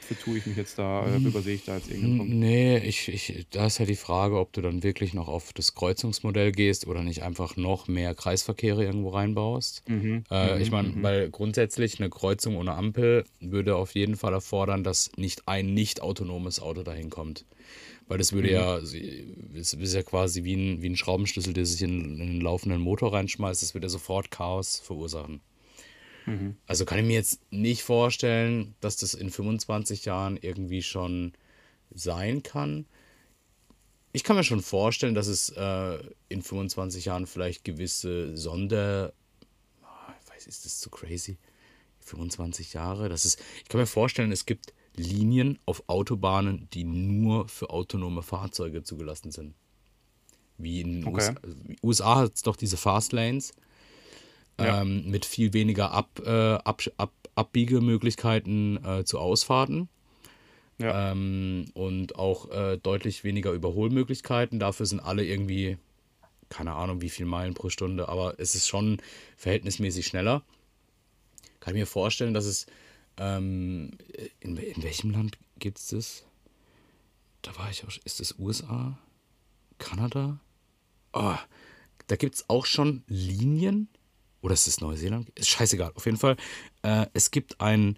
B: vertue ich mich jetzt da, äh,
A: Hm,
B: übersehe ich da jetzt irgendeinen Punkt?
A: Nee, ich, ich, da ist halt die Frage, ob du dann wirklich noch auf das Kreuzungsmodell gehst oder nicht einfach noch mehr Kreisverkehre irgendwo reinbaust.
B: Mhm,
A: Äh, ich
B: mhm,
A: meine,
B: mhm,
A: weil grundsätzlich eine Kreuzung ohne Ampel würde auf jeden Fall erfordern, dass nicht ein nicht autonomes Auto dahin kommt. Weil das würde
B: mhm,
A: ja, es ist ja quasi wie ein, wie ein Schraubenschlüssel, der sich in, in einen laufenden Motor reinschmeißt. Das würde ja sofort Chaos verursachen.
B: Mhm.
A: Also kann ich mir jetzt nicht vorstellen, dass das in 25 Jahren irgendwie schon sein kann. Ich kann mir schon vorstellen, dass es äh, in 25 Jahren vielleicht gewisse Sonder... Ah, Ich weiß, ist das zu crazy? 25 Jahre? Das ist, ich kann mir vorstellen, es gibt Linien auf Autobahnen, die nur für autonome Fahrzeuge zugelassen sind. Wie in den
B: Okay.
A: USA, USA hat es doch diese Fast Lanes
B: Ja.
A: ähm, mit viel weniger Ab, äh, Ab, Ab, Abbiegemöglichkeiten äh, zu Ausfahrten
B: Ja.
A: ähm, und auch äh, deutlich weniger Überholmöglichkeiten. Dafür sind alle irgendwie, keine Ahnung, wie viel Meilen pro Stunde, aber es ist schon verhältnismäßig schneller. Kann ich mir vorstellen, dass es ähm, in, in welchem Land gibt es das? Da war ich auch. Ist das USA? Kanada? Oh, da gibt es auch schon Linien. Oder ist das Neuseeland? Ist scheißegal. Auf jeden Fall. Äh, es gibt ein.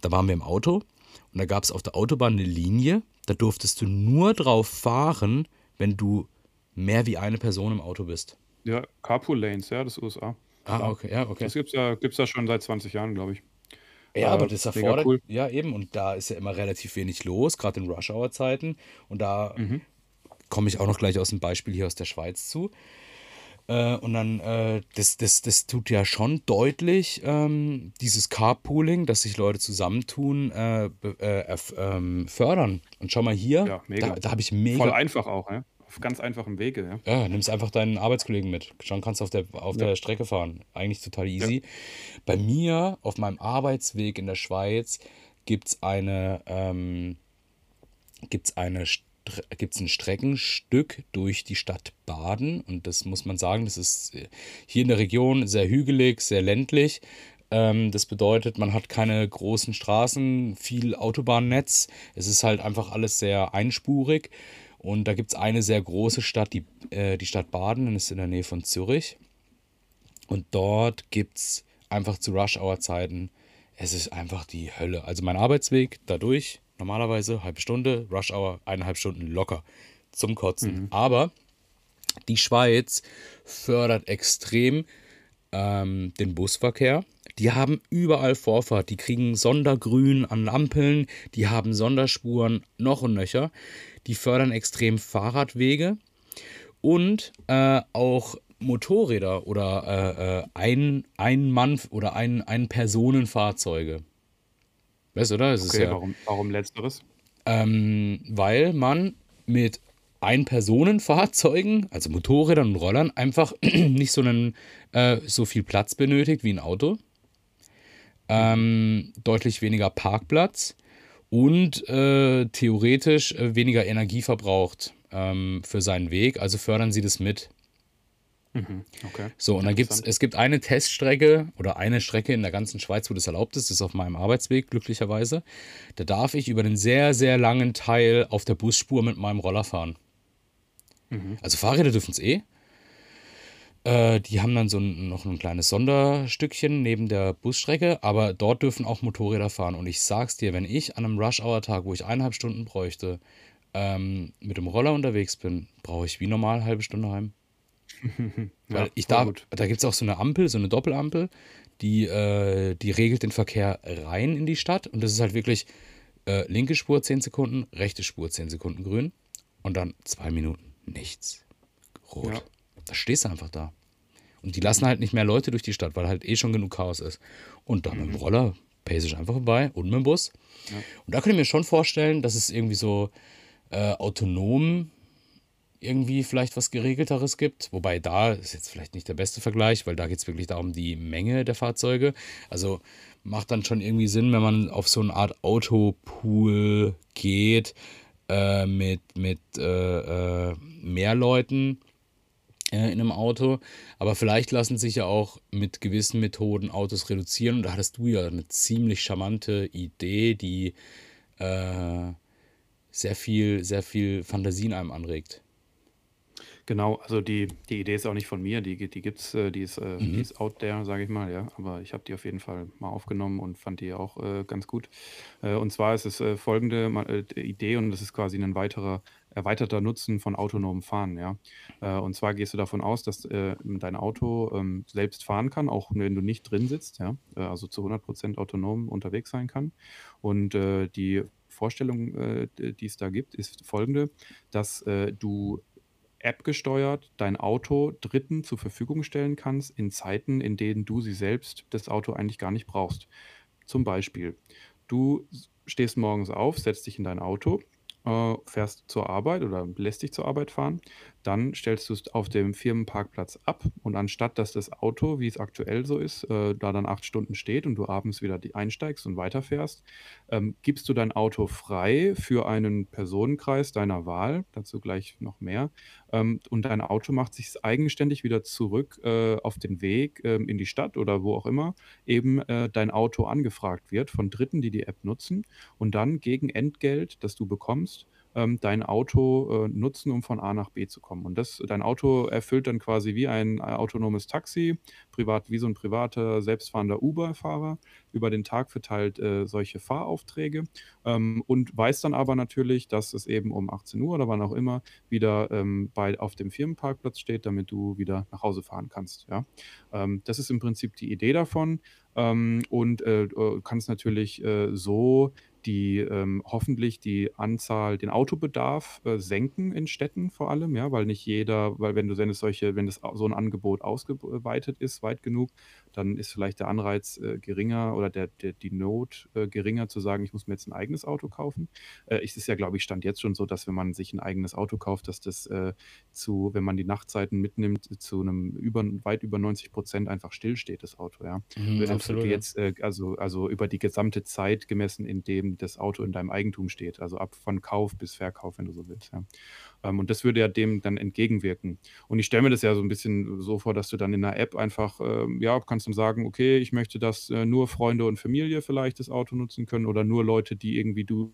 A: Da waren wir im Auto und da gab es auf der Autobahn eine Linie. Da durftest du nur drauf fahren, wenn du mehr wie eine Person im Auto bist.
B: Ja, Carpool Lanes, ja, das ist USA.
A: Ah, okay, ja, okay.
B: Das gibt's ja, gibt's ja schon seit 20 Jahren, glaube ich.
A: Ja,
B: Äh,
A: aber das
B: mega
A: erfordert,
B: cool.
A: ja eben, und da ist ja immer relativ wenig los, gerade in Rush-Hour-Zeiten. Und da
B: Mhm.
A: komme ich auch noch gleich aus dem Beispiel hier aus der Schweiz zu. Äh, und dann, äh, das, das, das tut ja schon deutlich, ähm, dieses Carpooling, dass sich Leute zusammentun, äh, äh, ähm, fördern. Und schau mal hier,
B: Ja, mega.
A: da, da habe ich
B: Voll
A: mega.
B: einfach auch, ja. Auf ganz einfachem Wege, ja.
A: Ja, nimmst einfach deinen Arbeitskollegen mit. Schon kannst du auf der, auf
B: Ja.
A: der Strecke fahren. Eigentlich total
B: Ja.
A: easy. Bei mir auf meinem Arbeitsweg in der Schweiz gibt es eine, ähm, gibt's eine Stre gibt's ein Streckenstück durch die Stadt Baden. Und das muss man sagen, das ist äh, hier in der Region sehr hügelig, sehr ländlich. Ähm, das bedeutet, man hat keine großen Straßen, viel Autobahnnetz. Es ist halt einfach alles sehr einspurig. Und da gibt es eine sehr große Stadt, die, äh, die Stadt Baden, das ist in der Nähe von Zürich. Und dort gibt es einfach zu Rush-Hour-Zeiten, es ist einfach die Hölle. Also mein Arbeitsweg dadurch, normalerweise halbe Stunde, Rush-Hour eineinhalb Stunden locker zum Kotzen. Aber die Schweiz fördert extrem ähm, den Busverkehr. Die haben überall Vorfahrt. Die kriegen Sondergrün an Ampeln, die haben Sonderspuren noch und nöcher. Die fördern extrem Fahrradwege und äh, auch Motorräder oder äh, äh, ein, ein Mann oder ein, ein Personenfahrzeuge. Weißt du, oder? Es ist
B: Okay,
A: ja,
B: warum, warum letzteres?
A: ähm, weil man mit Ein-Personen-Fahrzeugen, also Motorrädern und Rollern, einfach *clears throat* nicht so, einen, äh, so viel Platz benötigt wie ein Auto. Ähm, deutlich weniger Parkplatz und äh, theoretisch äh, weniger Energie verbraucht ähm, für seinen Weg. Also fördern sie das mit.
B: Mhm. Okay.
A: So, und dann
B: Interessant.
A: es gibt eine Teststrecke oder eine Strecke in der ganzen Schweiz, wo das erlaubt ist. Das ist auf meinem Arbeitsweg, glücklicherweise. Da darf ich über einen sehr, sehr langen Teil auf der Busspur mit meinem Roller fahren.
B: Mhm.
A: Also Fahrräder dürfen es eh. Äh, die haben dann so ein, noch ein kleines Sonderstückchen neben der Busstrecke, aber dort dürfen auch Motorräder fahren. Und ich sag's dir, wenn ich an einem Rush-Hour-Tag, wo ich eineinhalb Stunden bräuchte, ähm, mit dem Roller unterwegs bin, brauche ich wie normal eine halbe Stunde heim.
B: Ja,
A: Weil ich
B: voll
A: da,
B: gut.
A: da gibt es auch so eine Ampel, so eine Doppelampel, die, äh, die regelt den Verkehr rein in die Stadt. Und das ist halt wirklich äh, linke Spur 10 Sekunden, rechte Spur 10 Sekunden grün und dann zwei Minuten nichts. Rot.
B: Ja.
A: Da stehst du einfach da. Und die lassen halt nicht mehr Leute durch die Stadt, weil halt eh schon genug Chaos ist. Und dann mit dem Roller pace ich einfach vorbei und mit dem Bus.
B: Ja.
A: Und da könnte ich mir schon vorstellen, dass es irgendwie so äh, autonom irgendwie vielleicht was geregelteres gibt. Wobei da ist jetzt vielleicht nicht der beste Vergleich, weil da geht es wirklich darum, die Menge der Fahrzeuge. Also macht dann schon irgendwie Sinn, wenn man auf so eine Art Autopool geht äh, mit, mit äh, äh, mehr Leuten äh, in einem Auto. Aber vielleicht lassen sich ja auch mit gewissen Methoden Autos reduzieren. Und da hattest du ja eine ziemlich charmante Idee, die äh, sehr viel, sehr viel Fantasie in einem anregt.
B: Genau, also die, die Idee ist auch nicht von mir, die, die gibt's, äh, die ist, äh, die
A: Mhm.
B: ist out there, sage ich mal, ja. Aber ich habe die auf jeden Fall mal aufgenommen und fand die auch äh, ganz gut. Äh, und zwar ist es äh, folgende ma- äh, Idee und das ist quasi ein weiterer, erweiterter Nutzen von autonomem Fahren, ja. Äh, und zwar gehst du davon aus, dass äh, dein Auto ähm, selbst fahren kann, auch wenn du nicht drin sitzt, ja. Äh, also zu 100% autonom unterwegs sein kann. Und äh, die Vorstellung, äh, die es da gibt, ist folgende, dass äh, du App gesteuert dein Auto Dritten zur Verfügung stellen kannst in Zeiten, in denen du sie selbst, das Auto eigentlich gar nicht brauchst. Zum Beispiel, du stehst morgens auf, setzt dich in dein Auto äh, fährst zur Arbeit oder lässt dich zur Arbeit fahren. Dann stellst du es auf dem Firmenparkplatz ab und anstatt dass das Auto, wie es aktuell so ist, äh, da dann acht Stunden steht und du abends wieder die einsteigst und weiterfährst, ähm, gibst du dein Auto frei für einen Personenkreis deiner Wahl, dazu gleich noch mehr. Ähm, und dein Auto macht sich eigenständig wieder zurück äh, auf den Weg ähm, in die Stadt oder wo auch immer eben äh, dein Auto angefragt wird von Dritten, die die App nutzen und dann gegen Entgelt, das du bekommst, ähm, dein Auto äh, nutzen, um von A nach B zu kommen. Und das, dein Auto erfüllt dann quasi wie ein äh, autonomes Taxi, privat wie so ein privater, selbstfahrender Uber-Fahrer, über den Tag verteilt äh, solche Fahraufträge ähm, und weiß dann aber natürlich, dass es eben um 18 Uhr oder wann auch immer wieder ähm, bei, auf dem Firmenparkplatz steht, damit du wieder nach Hause fahren kannst. Ja? Ähm, das ist im Prinzip die Idee davon. Ähm, und äh, kannst natürlich äh, so die ähm, hoffentlich die Anzahl, den Autobedarf äh, senken in Städten vor allem, ja, weil nicht jeder, weil wenn du wenn es solche, wenn das so ein Angebot ausgeweitet ist, weit genug, dann ist vielleicht der Anreiz äh, geringer oder der, der, die Not äh, geringer zu sagen, ich muss mir jetzt ein eigenes Auto kaufen. Äh, es ist ja, glaube ich, stand jetzt schon so, dass wenn man sich ein eigenes Auto kauft, dass das äh, zu, wenn man die Nachtzeiten mitnimmt, zu einem über, weit über 90 Prozent einfach stillsteht, das Auto, ja. Mhm, absolut, jetzt, äh, also, also über die gesamte Zeit gemessen, in dem das Auto in deinem Eigentum steht, also ab von Kauf bis Verkauf, wenn du so willst, ja. Ähm, und das würde ja dem dann entgegenwirken. Und ich stelle mir das ja so ein bisschen so vor, dass du dann in einer App einfach, ähm, ja, kannst dann sagen, okay, ich möchte, dass äh, nur Freunde und Familie vielleicht das Auto nutzen können oder nur Leute, die irgendwie du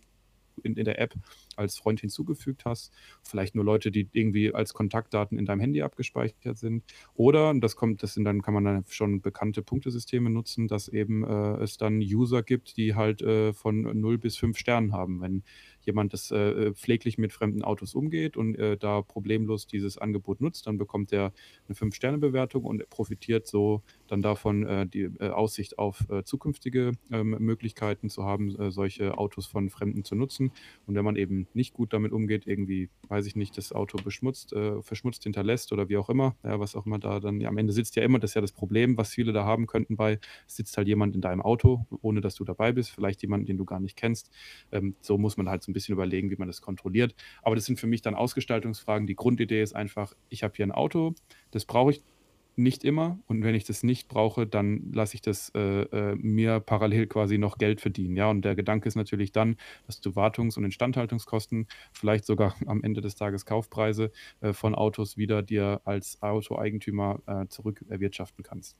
B: in, in der App als Freund hinzugefügt hast. Vielleicht nur Leute, die irgendwie als Kontaktdaten in deinem Handy abgespeichert sind. Oder, das kommt, das sind dann, kann man dann schon bekannte Punktesysteme nutzen, dass eben äh, es dann User gibt, die halt äh, von 0 bis 5 Sternen haben. Wenn jemand das äh, äh, pfleglich mit fremden Autos umgeht und äh, da problemlos dieses Angebot nutzt, dann bekommt er eine 5-Sterne-Bewertung und profitiert so dann davon, äh, die äh, Aussicht auf äh, zukünftige ähm, Möglichkeiten zu haben, solche Autos von Fremden zu nutzen. Und wenn man eben nicht gut damit umgeht, irgendwie, weiß ich nicht, das Auto beschmutzt, verschmutzt hinterlässt oder wie auch immer, ja, was auch immer da dann, ja, am Ende sitzt ja immer, das ist ja das Problem, was viele da haben könnten bei, sitzt halt jemand in deinem Auto, ohne dass du dabei bist, vielleicht jemand, den du gar nicht kennst. Ähm, so muss man halt so ein bisschen überlegen, wie man das kontrolliert. Aber das sind für mich dann Ausgestaltungsfragen. Die Grundidee ist einfach, ich habe hier ein Auto, das brauche ich nicht immer. Und wenn ich das nicht brauche, dann lasse ich das äh, äh, mir parallel quasi noch Geld verdienen. Ja, und der Gedanke ist natürlich dann, dass du Wartungs- und Instandhaltungskosten, vielleicht sogar *laughs* am Ende des Tages Kaufpreise äh, von Autos wieder dir als Autoeigentümer äh, zurück erwirtschaften kannst.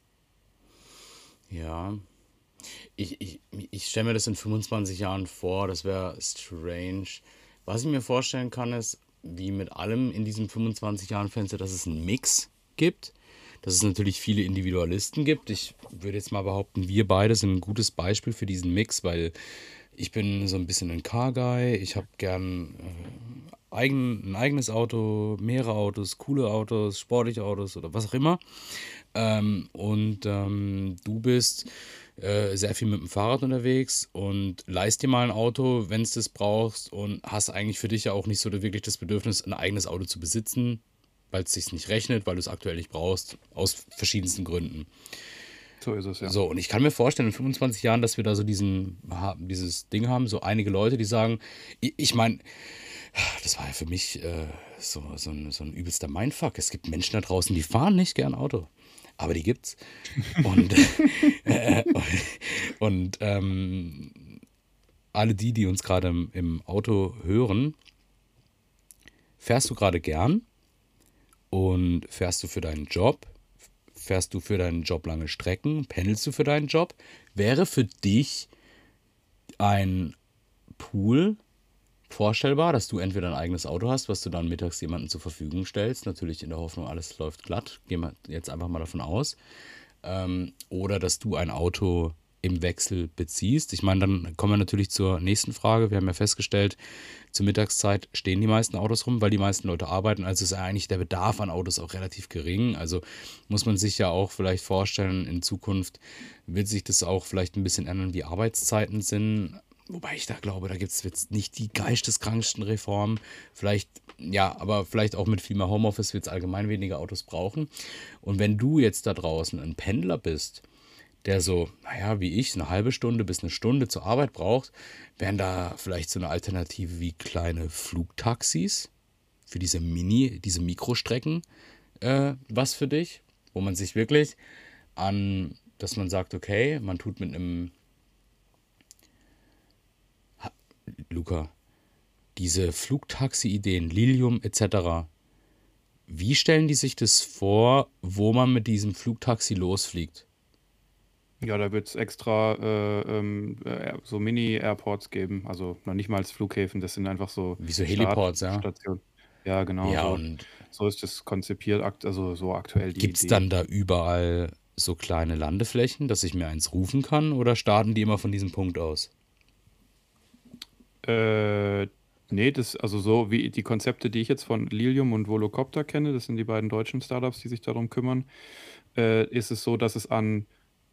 A: Ja, ich, ich, ich stelle mir das in 25 Jahren vor, das wäre strange. Was ich mir vorstellen kann, ist, wie mit allem in diesem 25 Jahren Fenster, dass es einen Mix gibt. Dass es natürlich viele Individualisten gibt. Ich würde jetzt mal behaupten, wir beide sind ein gutes Beispiel für diesen Mix, weil ich bin so ein bisschen ein Car-Guy. Ich habe gern äh, eigen, ein eigenes Auto, mehrere Autos, coole Autos, sportliche Autos oder was auch immer. Ähm, und ähm, du bist äh, sehr viel mit dem Fahrrad unterwegs und leist dir mal ein Auto, wenn es das brauchst und hast eigentlich für dich ja auch nicht so wirklich das Bedürfnis, ein eigenes Auto zu besitzen, weil es sich nicht rechnet, weil du es aktuell nicht brauchst, aus verschiedensten Gründen.
B: So ist es, ja.
A: So, und ich kann mir vorstellen, in 25 Jahren, dass wir da so diesen, dieses Ding haben, so einige Leute, die sagen, ich, ich meine, das war ja für mich äh, so, so, ein, so ein übelster Mindfuck. Es gibt Menschen da draußen, die fahren nicht gern Auto aber die gibt's. Und, *laughs* äh, und ähm, alle die, die uns gerade im, im Auto hören, fährst du gerade gern? Und fährst du für deinen Job, fährst du für deinen Job lange Strecken, pendelst du für deinen Job, wäre für dich ein Pool vorstellbar, dass du entweder ein eigenes Auto hast, was du dann mittags jemandem zur Verfügung stellst, natürlich in der Hoffnung, alles läuft glatt, gehen wir jetzt einfach mal davon aus, ähm, oder dass du ein Auto im Wechsel beziehst. Ich meine, dann kommen wir natürlich zur nächsten Frage. Wir haben ja festgestellt, zur Mittagszeit stehen die meisten Autos rum, weil die meisten Leute arbeiten. Also ist eigentlich der Bedarf an Autos auch relativ gering. Also muss man sich ja auch vielleicht vorstellen, in Zukunft wird sich das auch vielleicht ein bisschen ändern, wie Arbeitszeiten sind. Wobei ich da glaube, da gibt es jetzt nicht die geisteskranksten Reformen. Vielleicht, ja, aber vielleicht auch mit viel mehr Homeoffice wird es allgemein weniger Autos brauchen. Und wenn du jetzt da draußen ein Pendler bist, der so, naja, wie ich, eine halbe Stunde bis eine Stunde zur Arbeit braucht, wären da vielleicht so eine Alternative wie kleine Flugtaxis für diese Mini, diese Mikrostrecken äh, was für dich, wo man sich wirklich an, dass man sagt, okay, man tut mit einem Luca, diese Flugtaxi-Ideen, Lilium etc., wie stellen die sich das vor, wo man mit diesem Flugtaxi losfliegt?
B: Ja, da wird es extra äh, ähm, äh, so Mini-Airports geben. Also noch nicht mal als Flughäfen, das sind einfach so
A: Wie so Heliports, ja.
B: Startstationen. Ja, genau.
A: Ja,
B: So,
A: und
B: so ist es konzipiert, also so aktuell die
A: gibt es dann da überall so kleine Landeflächen, dass ich mir eins rufen kann oder starten die immer von diesem Punkt aus?
B: Äh, nee, das, also so wie die Konzepte, die ich jetzt von Lilium und Volocopter kenne, das sind die beiden deutschen Startups, die sich darum kümmern, äh, ist es so, dass es an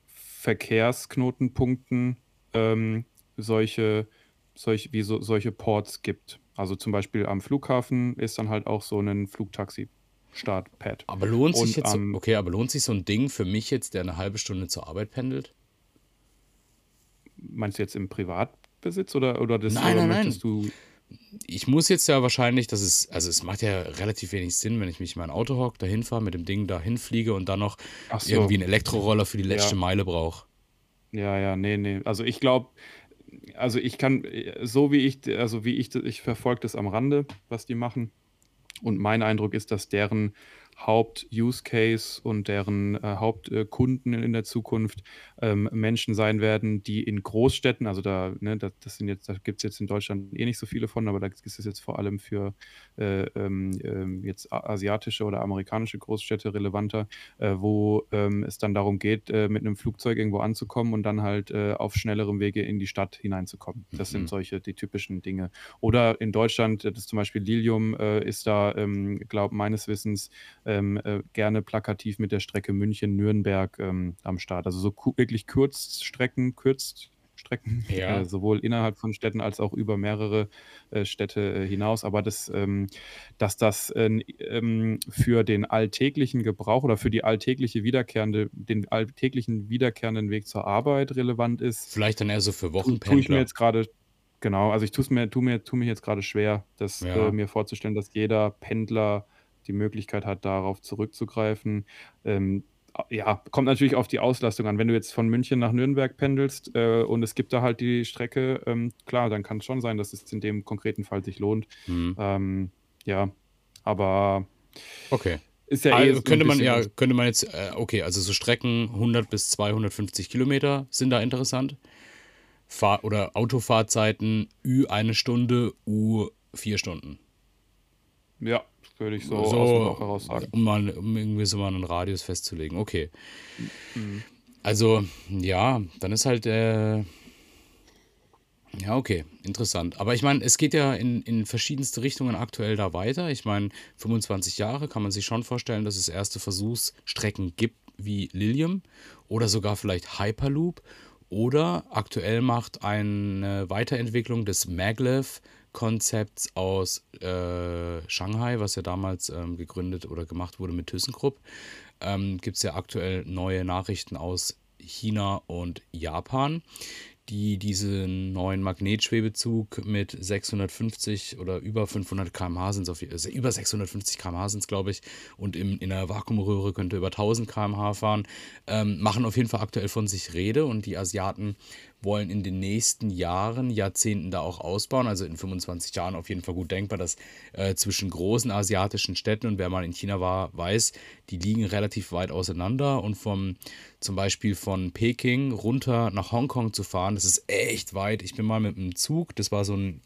B: Verkehrsknotenpunkten ähm, solche, solch, wie so, solche Ports gibt. Also zum Beispiel am Flughafen ist dann halt auch so ein Flugtaxi-Startpad.
A: Aber lohnt sich
B: Und
A: jetzt so,
B: am,
A: okay, aber lohnt sich so ein Ding für mich jetzt, der eine halbe Stunde zur Arbeit pendelt?
B: meinst du jetzt im Privatbesitz oder, oder, das,
A: Nein,
B: oder
A: nein, nein.
B: möchtest du
A: Ich muss jetzt ja wahrscheinlich, das ist, also es macht ja relativ wenig Sinn, wenn ich mich in mein Auto hocke, dahin fahre, mit dem Ding dahin fliege und dann noch
B: so,
A: irgendwie einen Elektroroller für die letzte
B: ja.
A: Meile brauche.
B: Ja, ja, nee, nee. Also ich glaube, also ich kann, so wie ich, also wie ich, ich verfolge das am Rande, was die machen. Und mein Eindruck ist, dass deren Haupt-Use-Case und deren äh, Hauptkunden in der Zukunft ähm, Menschen sein werden, die in Großstädten, also da, ne, das, das sind jetzt, da gibt es jetzt in Deutschland eh nicht so viele von, aber da ist es jetzt vor allem für äh, ähm, ähm, jetzt asiatische oder amerikanische Großstädte relevanter, äh, wo ähm, es dann darum geht, äh, mit einem Flugzeug irgendwo anzukommen und dann halt äh, auf schnellerem Wege in die Stadt hineinzukommen. Das sind
A: Mhm.
B: solche, die typischen Dinge. Oder in Deutschland, äh, das ist zum Beispiel Lilium, äh, ist da, ähm, glaube meines Wissens, ähm, äh, gerne plakativ mit der Strecke München-Nürnberg ähm, am Start. Also so ku- wirklich Kurzstrecken, Kurzstrecken,
A: Ja.
B: äh, sowohl innerhalb von Städten als auch über mehrere äh, Städte äh, hinaus. Aber das, ähm, dass das äh, ähm, für den alltäglichen Gebrauch oder für die alltägliche wiederkehrende, den alltäglichen wiederkehrenden Weg zur Arbeit relevant ist,
A: Vielleicht dann eher so für
B: tu, tue ich mir
A: Wochenpendler.
B: jetzt gerade, genau, also ich tue mir, tu mir, tu mir jetzt gerade schwer, das äh,
A: Ja.
B: mir vorzustellen, dass jeder Pendler die Möglichkeit hat, darauf zurückzugreifen. Ähm, ja, kommt natürlich auf die Auslastung an. Wenn du jetzt von München nach Nürnberg pendelst äh, und es gibt da halt die Strecke, ähm, klar, dann kann es schon sein, dass es in dem konkreten Fall sich lohnt.
A: Hm.
B: Ähm, ja, aber
A: Okay.
B: ist ja eh
A: Also könnte man ja, könnte man jetzt, äh, okay, also so Strecken 100 bis 250 Kilometer sind da interessant. Fahr oder Autofahrzeiten Ü eine Stunde, U vier Stunden.
B: Ja, würde ich so, aus dem Bauch
A: So,
B: heraus sagen.
A: um mal um irgendwie so mal einen Radius festzulegen. Okay.
B: Mhm.
A: Also, ja, dann ist halt, äh, ja, okay, interessant. Aber ich meine, es geht ja in, in verschiedenste Richtungen aktuell da weiter. Ich meine, 25 Jahre kann man sich schon vorstellen, dass es erste Versuchsstrecken gibt wie Lilium oder sogar vielleicht Hyperloop. Oder aktuell macht eine Weiterentwicklung des Maglev-Konzepts aus äh, Shanghai, was ja damals ähm, gegründet oder gemacht wurde mit ThyssenKrupp, ähm, gibt es ja aktuell neue Nachrichten aus China und Japan, die diesen neuen Magnetschwebezug mit 650 oder über 500 km/h sind, also über 650 km/h sind es, glaube ich, und im, in einer Vakuumröhre könnte über 1000 km/h fahren, ähm, machen auf jeden Fall aktuell von sich Rede und die Asiaten wollen in den nächsten Jahren, Jahrzehnten da auch ausbauen. Also in 25 Jahren auf jeden Fall gut denkbar, dass äh, zwischen großen asiatischen Städten und wer mal in China war, weiß, die liegen relativ weit auseinander und vom zum Beispiel von Peking runter nach Hongkong zu fahren, das ist echt weit. Ich bin mal mit einem Zug, das war so ein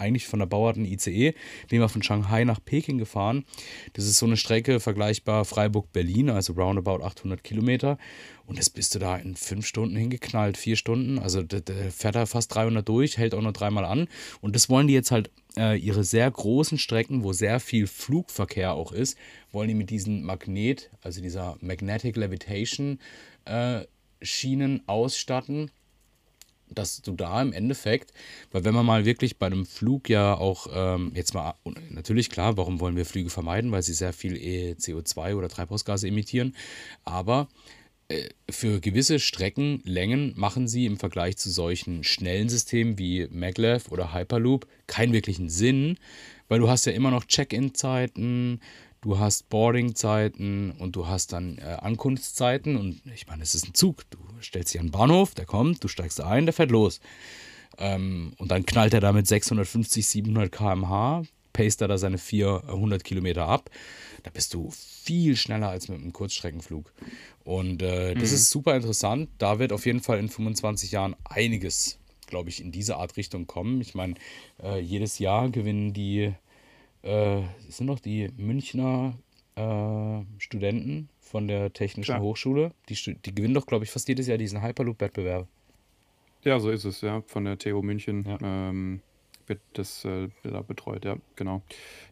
A: eigentlich von der Bauarten ICE, bin mal von Shanghai nach Peking gefahren. Das ist so eine Strecke vergleichbar Freiburg-Berlin, also roundabout 800 Kilometer. Und das bist du da in fünf Stunden hingeknallt, vier Stunden. Also der, der fährt da fast 300 durch, hält auch nur dreimal an. Und das wollen die jetzt halt, äh, ihre sehr großen Strecken, wo sehr viel Flugverkehr auch ist, wollen die mit diesen Magnet, also dieser Magnetic Levitation äh, Schienen ausstatten dass du da im Endeffekt, weil wenn man mal wirklich bei einem Flug ja auch, ähm, jetzt mal, natürlich klar, warum wollen wir Flüge vermeiden, weil sie sehr viel eh CO2 oder Treibhausgase emittieren, aber äh, für gewisse Streckenlängen machen sie im Vergleich zu solchen schnellen Systemen wie Maglev oder Hyperloop keinen wirklichen Sinn, weil du hast ja immer noch Check-in-Zeiten, du hast Boarding-Zeiten und du hast dann äh, Ankunftszeiten und ich meine, es ist ein Zug. Du stellst dich an den Bahnhof, der kommt, du steigst ein, der fährt los. Ähm, und dann knallt er da mit 650, 700 km/h, paced er da seine 400 Kilometer ab. Da bist du viel schneller als mit einem Kurzstreckenflug. Und äh, das mhm. ist super interessant. Da wird auf jeden Fall in 25 Jahren einiges, glaube ich, in diese Art Richtung kommen. Ich meine, äh, jedes Jahr gewinnen die, äh, sind noch die Münchner äh, Studenten von der Technischen Klar. Hochschule. Die, die gewinnen doch, glaube ich, fast jedes Jahr diesen Hyperloop-Wettbewerb.
B: Ja, so ist es, ja, von der TU München. Ja. Ähm, das äh, da betreut, ja, genau.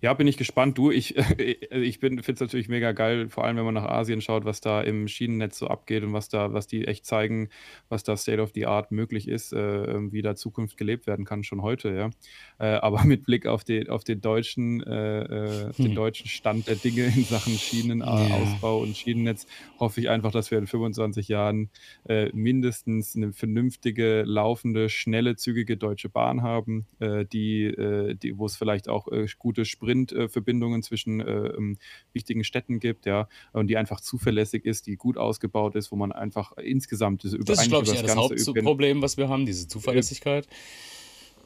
B: Ja, bin ich gespannt. Du, ich, *laughs* ich finde es natürlich mega geil, vor allem wenn man nach Asien schaut, was da im Schienennetz so abgeht und was da, was die echt zeigen, was da State of the Art möglich ist, äh, wie da Zukunft gelebt werden kann, schon heute, ja. Äh, *laughs* aber mit Blick auf den, auf den deutschen, äh, äh den hm. deutschen Stand der Dinge in Sachen Schienenausbau ja. und Schienennetz, hoffe ich einfach, dass wir in 25 Jahren äh, mindestens eine vernünftige, laufende, schnelle, zügige Deutsche Bahn haben, äh, die, äh, die, wo es vielleicht auch äh, gute Sprintverbindungen zwischen äh, ähm, wichtigen Städten gibt, ja, und die einfach zuverlässig ist, die gut ausgebaut ist, wo man einfach insgesamt
A: das, das ist, glaube ich, ja das Hauptproblem, was wir haben, diese Zuverlässigkeit.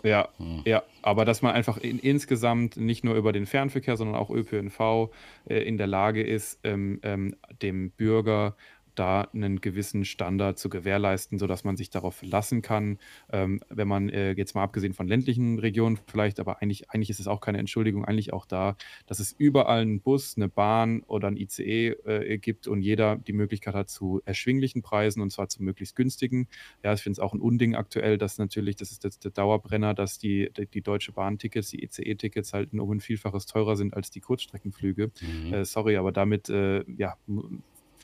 B: Ja, hm. ja, aber dass man einfach in, insgesamt nicht nur über den Fernverkehr, sondern auch ÖPNV äh, in der Lage ist, ähm, ähm, dem Bürger da einen gewissen Standard zu gewährleisten, sodass man sich darauf verlassen kann. Ähm, wenn man äh, jetzt mal abgesehen von ländlichen Regionen vielleicht, aber eigentlich, eigentlich ist es auch keine Entschuldigung, eigentlich auch da, dass es überall einen Bus, eine Bahn oder ein ICE äh, gibt und jeder die Möglichkeit hat zu erschwinglichen Preisen und zwar zu möglichst günstigen. Ja, ich finde es auch ein Unding aktuell, dass natürlich, das ist der Dauerbrenner, dass die, die, die Deutsche Bahn-Tickets, die ICE-Tickets halt um ein Vielfaches teurer sind als die Kurzstreckenflüge. Mhm. Äh, sorry, aber damit äh, ja,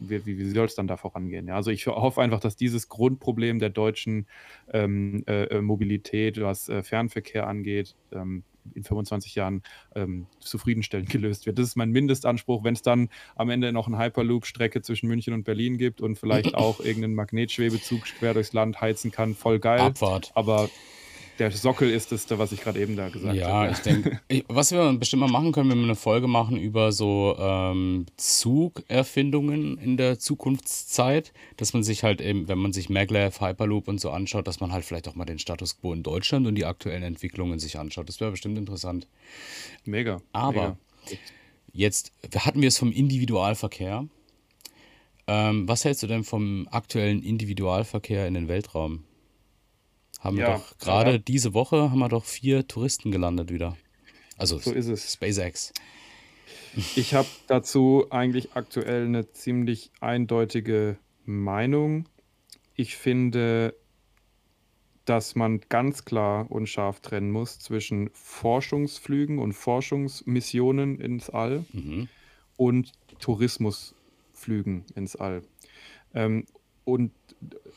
B: wie, wie, soll es dann da vorangehen? Ja, also ich hoffe einfach, dass dieses Grundproblem der deutschen ähm, äh, äh Mobilität, was äh, Fernverkehr angeht, ähm, in 25 Jahren ähm, zufriedenstellend *laughs* gelöst wird. Das ist mein Mindestanspruch. Wenn es dann am Ende noch eine Hyperloop-Strecke zwischen München und Berlin gibt und vielleicht *clears throat* auch irgendeinen Magnetschwebezug quer durchs Land heizen kann, voll geil.
A: Abfahrt.
B: Aber der Sockel ist es, was ich gerade eben da gesagt
A: ja,
B: habe.
A: Ja, ich denke, *laughs* was wir bestimmt mal machen können, wenn wir eine Folge machen über so ähm, Zugerfindungen in der Zukunftszeit, dass man sich halt eben, wenn man sich Maglev, Hyperloop und so anschaut, dass man halt vielleicht auch mal den Status quo in Deutschland und die aktuellen Entwicklungen sich anschaut. Das wäre bestimmt interessant.
B: Mega.
A: Aber mega. jetzt hatten wir es vom Individualverkehr. Ähm, was hältst du denn vom aktuellen Individualverkehr in den Weltraum? Haben wir doch gerade ja. diese Woche haben wir doch vier Touristen gelandet wieder. Also
B: so ist es.
A: SpaceX.
B: Ich habe dazu eigentlich aktuell eine ziemlich eindeutige Meinung. Ich finde, dass man ganz klar und scharf trennen muss zwischen Forschungsflügen und Forschungsmissionen ins All mhm. und Tourismusflügen ins All. Ähm, und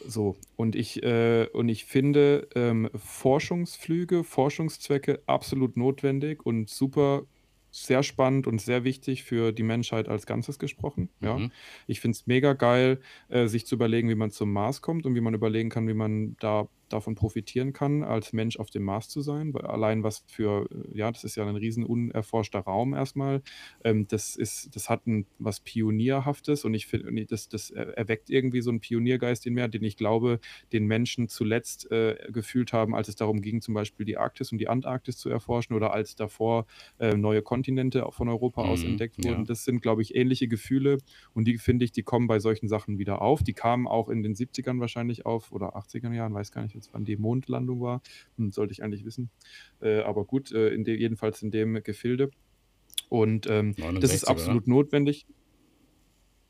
B: so, und ich, äh, und ich finde ähm, Forschungsflüge, Forschungszwecke absolut notwendig und super sehr spannend und sehr wichtig für die Menschheit als Ganzes gesprochen. Ja. Mhm. Ich finde es mega geil, äh, sich zu überlegen, wie man zum Mars kommt und wie man überlegen kann, wie man da davon profitieren kann, als Mensch auf dem Mars zu sein. Weil allein was für, äh, ja, das ist ja ein riesen unerforschter Raum erstmal. Ähm, das ist, das hat ein, was Pionierhaftes und ich finde, das, das erweckt irgendwie so einen Pioniergeist in mir, den ich glaube, den Menschen zuletzt äh, gefühlt haben, als es darum ging, zum Beispiel die Arktis und die Antarktis zu erforschen oder als davor äh, neue Kontinente von Europa aus mhm, entdeckt wurden. Ja. Das sind, glaube ich, ähnliche Gefühle und die finde ich, die kommen bei solchen Sachen wieder auf. Die kamen auch in den 70ern wahrscheinlich auf oder 80er Jahren, weiß gar nicht, jetzt wann die Mondlandung war. Hm, sollte ich eigentlich wissen. Äh, aber gut, äh, in de, jedenfalls in dem Gefilde. Und ähm, das ist absolut oder? notwendig.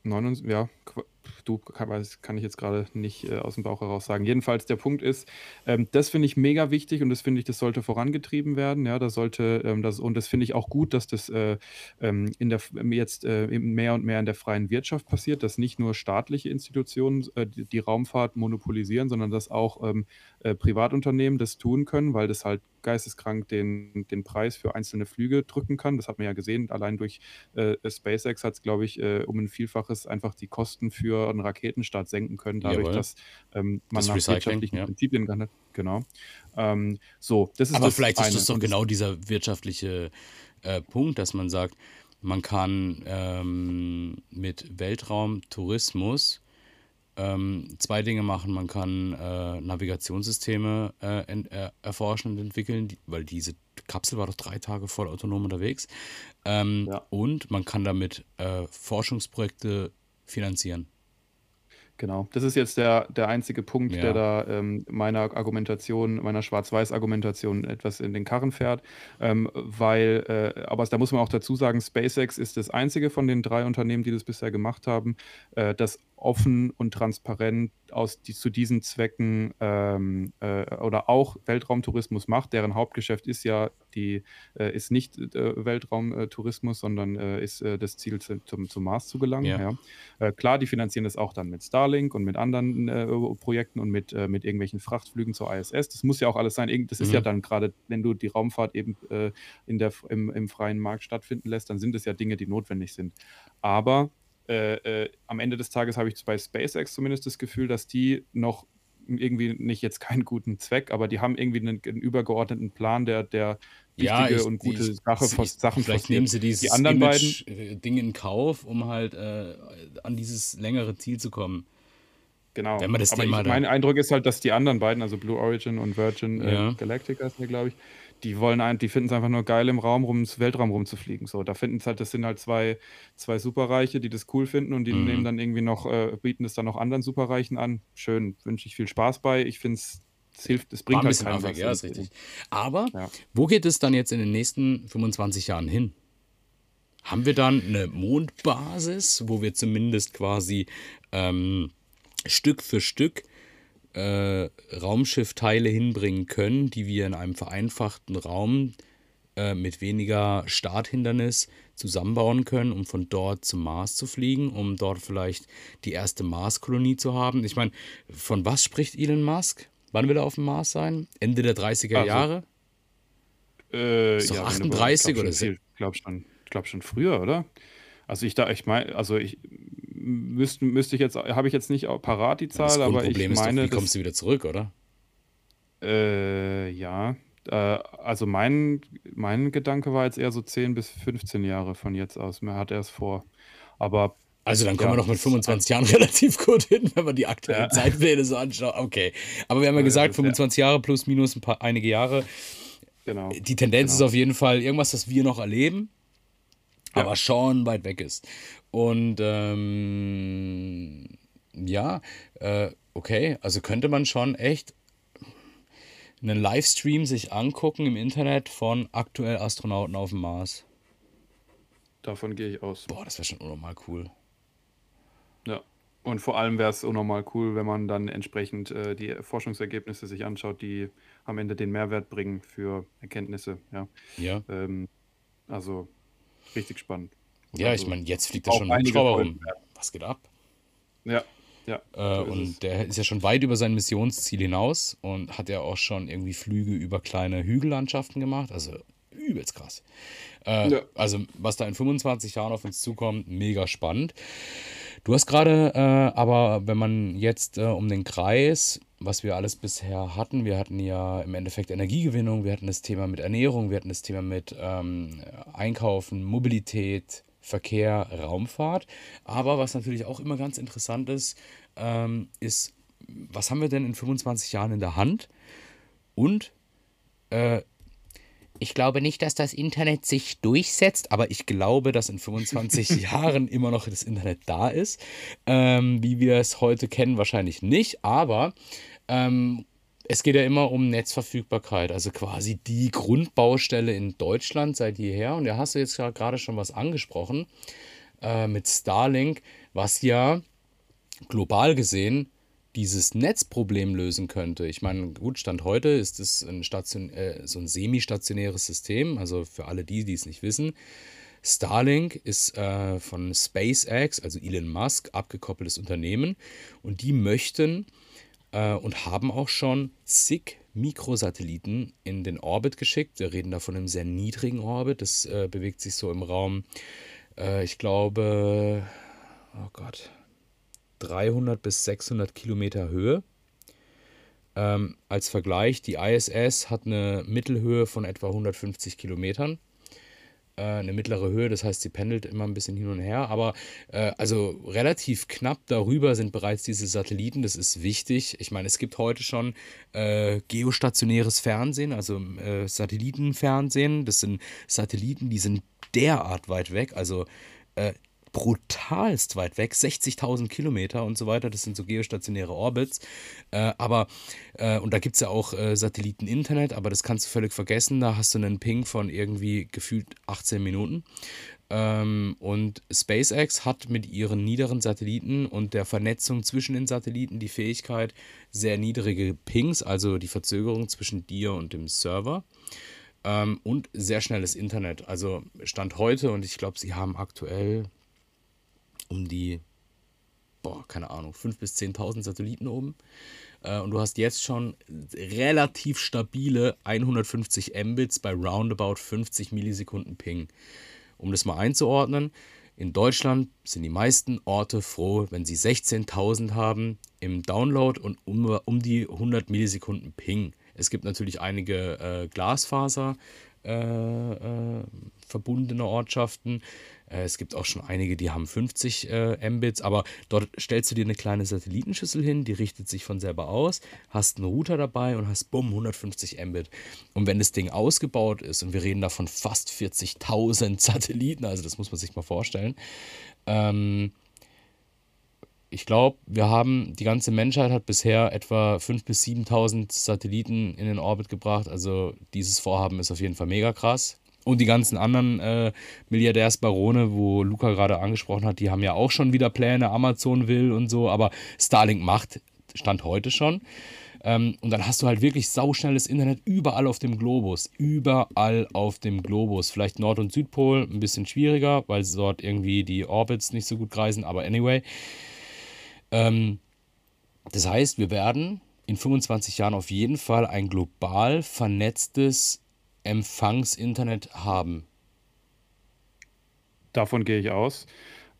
B: 69, ja, du kann, ich jetzt gerade nicht äh, aus dem Bauch heraus sagen. Jedenfalls der Punkt ist, ähm, das finde ich mega wichtig und das finde ich, das sollte vorangetrieben werden. Ja, das sollte ähm, das und das finde ich auch gut, dass das äh, ähm, in der jetzt äh, mehr und mehr in der freien Wirtschaft passiert, dass nicht nur staatliche Institutionen äh, die, die, Raumfahrt monopolisieren, sondern dass auch ähm, äh, Privatunternehmen das tun können, weil das halt geisteskrank den, den Preis für einzelne Flüge drücken kann. Das hat man ja gesehen. Allein durch äh, SpaceX hat es, glaube ich, um ein Vielfaches einfach die Kosten für für einen Raketenstart senken können, dadurch,
A: Jawohl.
B: dass ähm, man
A: Das
B: nach wirtschaftlichen
A: ja.
B: Prinzipien gehandelt Genau. Ähm, so, das ist
A: Aber
B: das
A: vielleicht ist
B: eine.
A: das doch
B: Und
A: genau dieser wirtschaftliche äh, Punkt, dass man sagt, man kann ähm, mit Weltraumtourismus ähm, zwei Dinge machen. Man kann äh, Navigationssysteme äh, ent, äh, erforschen und entwickeln, die, weil diese Kapsel war doch drei Tage voll autonom unterwegs. Ähm,
B: Ja.
A: Und man kann damit äh, Forschungsprojekte finanzieren.
B: Genau, das ist jetzt der, der einzige Punkt,
A: Ja.
B: der da ähm, meiner Argumentation, meiner Schwarz-Weiß-Argumentation etwas in den Karren fährt. Ähm, weil, äh, aber da muss man auch dazu sagen, SpaceX ist das einzige von den drei Unternehmen, die das bisher gemacht haben, äh, das offen und transparent aus die, zu diesen Zwecken ähm, äh, oder auch Weltraumtourismus macht. Deren Hauptgeschäft ist ja die, äh, ist nicht äh, Weltraumtourismus, sondern äh, ist äh, das Ziel zu, zum, zum Mars zu gelangen.
A: Ja.
B: Ja. Äh, klar, die finanzieren das auch dann mit Starlink und mit anderen Projekten und mit, mit irgendwelchen Frachtflügen zur ISS. Das muss ja auch alles sein. Irgend- Das ist
A: Mhm.
B: ja dann gerade, wenn du die Raumfahrt eben in der, im, im freien Markt stattfinden lässt, dann sind es ja Dinge, die notwendig sind. Aber äh, äh, am Ende des Tages habe ich bei SpaceX zumindest das Gefühl, dass die noch irgendwie nicht jetzt keinen guten Zweck, aber die haben irgendwie einen, einen übergeordneten Plan, der, der wichtige
A: ich-
B: und gute
A: ich-
B: Sache,
A: ich-
B: Sachen
A: Vielleicht nehmen sie dieses
B: Die anderen
A: Image-Ding in Kauf, um halt äh, an dieses längere Ziel zu kommen.
B: Genau.
A: Wenn man das
B: Aber
A: Thema
B: ich, mein Eindruck ist halt, dass die anderen beiden, also Blue Origin und Virgin
A: Ja.
B: äh, Galactic heißt der, glaube ich, die wollen ein, die finden es einfach nur geil, im Raum rum, ins Weltraum rumzufliegen. So, da finden es halt, das sind halt zwei, zwei Superreiche, die das cool finden und die
A: Mhm.
B: nehmen dann irgendwie noch, äh, bieten es dann noch anderen Superreichen an. Schön, wünsche ich viel Spaß bei. Ich finde es, es hilft, es
A: War
B: bringt
A: ein
B: halt
A: bisschen affig,
B: was.
A: ja, ist richtig. Aber
B: Ja.
A: wo geht es dann jetzt in den nächsten 25 Jahren hin? Haben wir dann eine Mondbasis, wo wir zumindest quasi ähm, Stück für Stück äh, Raumschiffteile hinbringen können, die wir in einem vereinfachten Raum äh, mit weniger Starthindernis zusammenbauen können, um von dort zum Mars zu fliegen, um dort vielleicht die erste Marskolonie zu haben. Ich meine, von was spricht Elon Musk? Wann will er auf dem Mars sein? Ende der 30er
B: Also,
A: Jahre?
B: Äh,
A: Ist doch
B: ja, wenn du-
A: 38
B: ich glaub
A: oder
B: viel- Ich glaube schon, glaub schon früher, oder? Also ich da, ich meine, also ich müsste, müsste ich jetzt, habe ich jetzt nicht parat die Zahl,
A: Das
B: aber ich
A: Grundproblem ist doch,
B: meine,
A: wie kommst du wieder zurück, oder?
B: Äh, ja. Äh, also mein, mein Gedanke war jetzt eher so 10 bis 15 Jahre von jetzt aus. Mir hat er es vor. Aber
A: Also dann kommen
B: Ja,
A: wir doch mit
B: das-
A: 25 Jahren *laughs* relativ gut hin, wenn man die aktuellen
B: Ja.
A: Zeitpläne so anschaut. Okay. Aber wir haben ja gesagt,
B: das ist ja-
A: 25 Jahre plus minus ein paar einige Jahre.
B: genau.
A: Die Tendenz
B: Genau.
A: ist auf jeden Fall irgendwas, das wir noch erleben,
B: Ja.
A: aber schon weit weg ist. Und ähm, ja, äh, okay, also könnte man schon echt einen Livestream sich angucken im Internet von aktuell Astronauten auf dem Mars.
B: Davon gehe ich aus.
A: Boah, das wäre schon unnormal cool.
B: Und vor allem wäre es unnormal cool, wenn man dann entsprechend äh, die Forschungsergebnisse sich anschaut, die am Ende den Mehrwert bringen für Erkenntnisse. Ja.
A: Ja.
B: Ähm, also richtig spannend.
A: Ja,
B: Also,
A: ich meine, jetzt fliegt da
B: auch
A: schon ein Hubschrauber rum. Was geht ab?
B: Ja, ja.
A: Äh,
B: so ist
A: und der ist ja schon weit über sein Missionsziel hinaus und hat ja auch schon irgendwie Flüge über kleine Hügellandschaften gemacht. Also übelst krass. Äh,
B: Ja.
A: Also, was da in 25 Jahren auf uns zukommt, mega spannend. Du hast gerade, äh, aber wenn man jetzt äh, um den Kreis, was wir alles bisher hatten, wir hatten ja im Endeffekt Energiegewinnung, wir hatten das Thema mit Ernährung, wir hatten das Thema mit ähm, Einkaufen, Mobilität, Verkehr, Raumfahrt. Aber was natürlich auch immer ganz interessant ist, ähm, ist, was haben wir denn in 25 Jahren in der Hand? Und äh, ich glaube nicht, dass das Internet sich durchsetzt, aber ich glaube, dass in 25 *laughs* Jahren immer noch das Internet da ist. Ähm, wie wir es heute kennen, wahrscheinlich nicht, aber ähm, es geht ja immer um Netzverfügbarkeit, also quasi die Grundbaustelle in Deutschland seit jeher. Und da hast du jetzt gerade schon was angesprochen äh, mit Starlink, was ja global gesehen dieses Netzproblem lösen könnte. Ich meine, gut, Stand heute ist es ein Station, äh, so ein semi-stationäres System, also für alle die, die es nicht wissen. Starlink ist äh, von SpaceX, also Elon Musk, abgekoppeltes Unternehmen und die möchten äh, und haben auch schon zig Mikrosatelliten in den Orbit geschickt. Wir reden da von einem sehr niedrigen Orbit. Das äh, bewegt sich so im Raum, äh, ich glaube, oh Gott, 300 bis 600 Kilometer Höhe. Ähm, als Vergleich, die ISS hat eine Mittelhöhe von etwa 150 Kilometern. Äh, eine mittlere Höhe, das heißt, sie pendelt immer ein bisschen hin und her. Aber äh, also relativ knapp darüber sind bereits diese Satelliten. Das ist wichtig. Ich meine, es gibt heute schon äh, geostationäres Fernsehen, also äh, Satellitenfernsehen. Das sind Satelliten, die sind derart weit weg. Also äh, brutalst weit weg, 60.000 Kilometer und so weiter. Das sind so geostationäre Orbits. Äh, aber, äh, und da gibt es ja auch äh, Satelliten-Internet, aber das kannst du völlig vergessen. Da hast du einen Ping von irgendwie gefühlt 18 Minuten. Ähm, und SpaceX hat mit ihren niederen Satelliten und der Vernetzung zwischen den Satelliten die Fähigkeit, sehr niedrige Pings, also die Verzögerung zwischen dir und dem Server. Ähm, und sehr schnelles Internet. Also Stand heute, und ich glaube, sie haben aktuell um die, boah, keine Ahnung, 5.000 bis 10.000 Satelliten oben. Äh, und du hast jetzt schon relativ stabile 150 Mbits bei roundabout 50 Millisekunden Ping. Um das mal einzuordnen, in Deutschland sind die meisten Orte froh, wenn sie 16.000 haben im Download und um, um die 100 Millisekunden Ping. Es gibt natürlich einige äh, Glasfaser äh, äh, verbundene Ortschaften. Äh, es gibt auch schon einige, die haben 50 äh, Mbits, aber dort stellst du dir eine kleine Satellitenschüssel hin, die richtet sich von selber aus, hast einen Router dabei und hast bumm 150 Mbit. Und wenn das Ding ausgebaut ist, und wir reden da von fast 40.000 Satelliten, also das muss man sich mal vorstellen, ähm, ich glaube, wir haben, die ganze Menschheit hat bisher etwa 5.000 bis 7.000 Satelliten in den Orbit gebracht. Also dieses Vorhaben ist auf jeden Fall mega krass. Und die ganzen anderen äh, Milliardärsbarone, wo Luca gerade angesprochen hat, die haben ja auch schon wieder Pläne, Amazon will und so, aber Starlink macht, stand heute schon. Ähm, und dann hast du halt wirklich sauschnelles Internet überall auf dem Globus. Überall auf dem Globus. Vielleicht Nord- und Südpol ein bisschen schwieriger, weil dort irgendwie die Orbits nicht so gut kreisen, aber anyway. Ähm, das heißt, wir werden in 25 Jahren auf jeden Fall ein global vernetztes Empfangsinternet haben.
B: Davon gehe ich aus.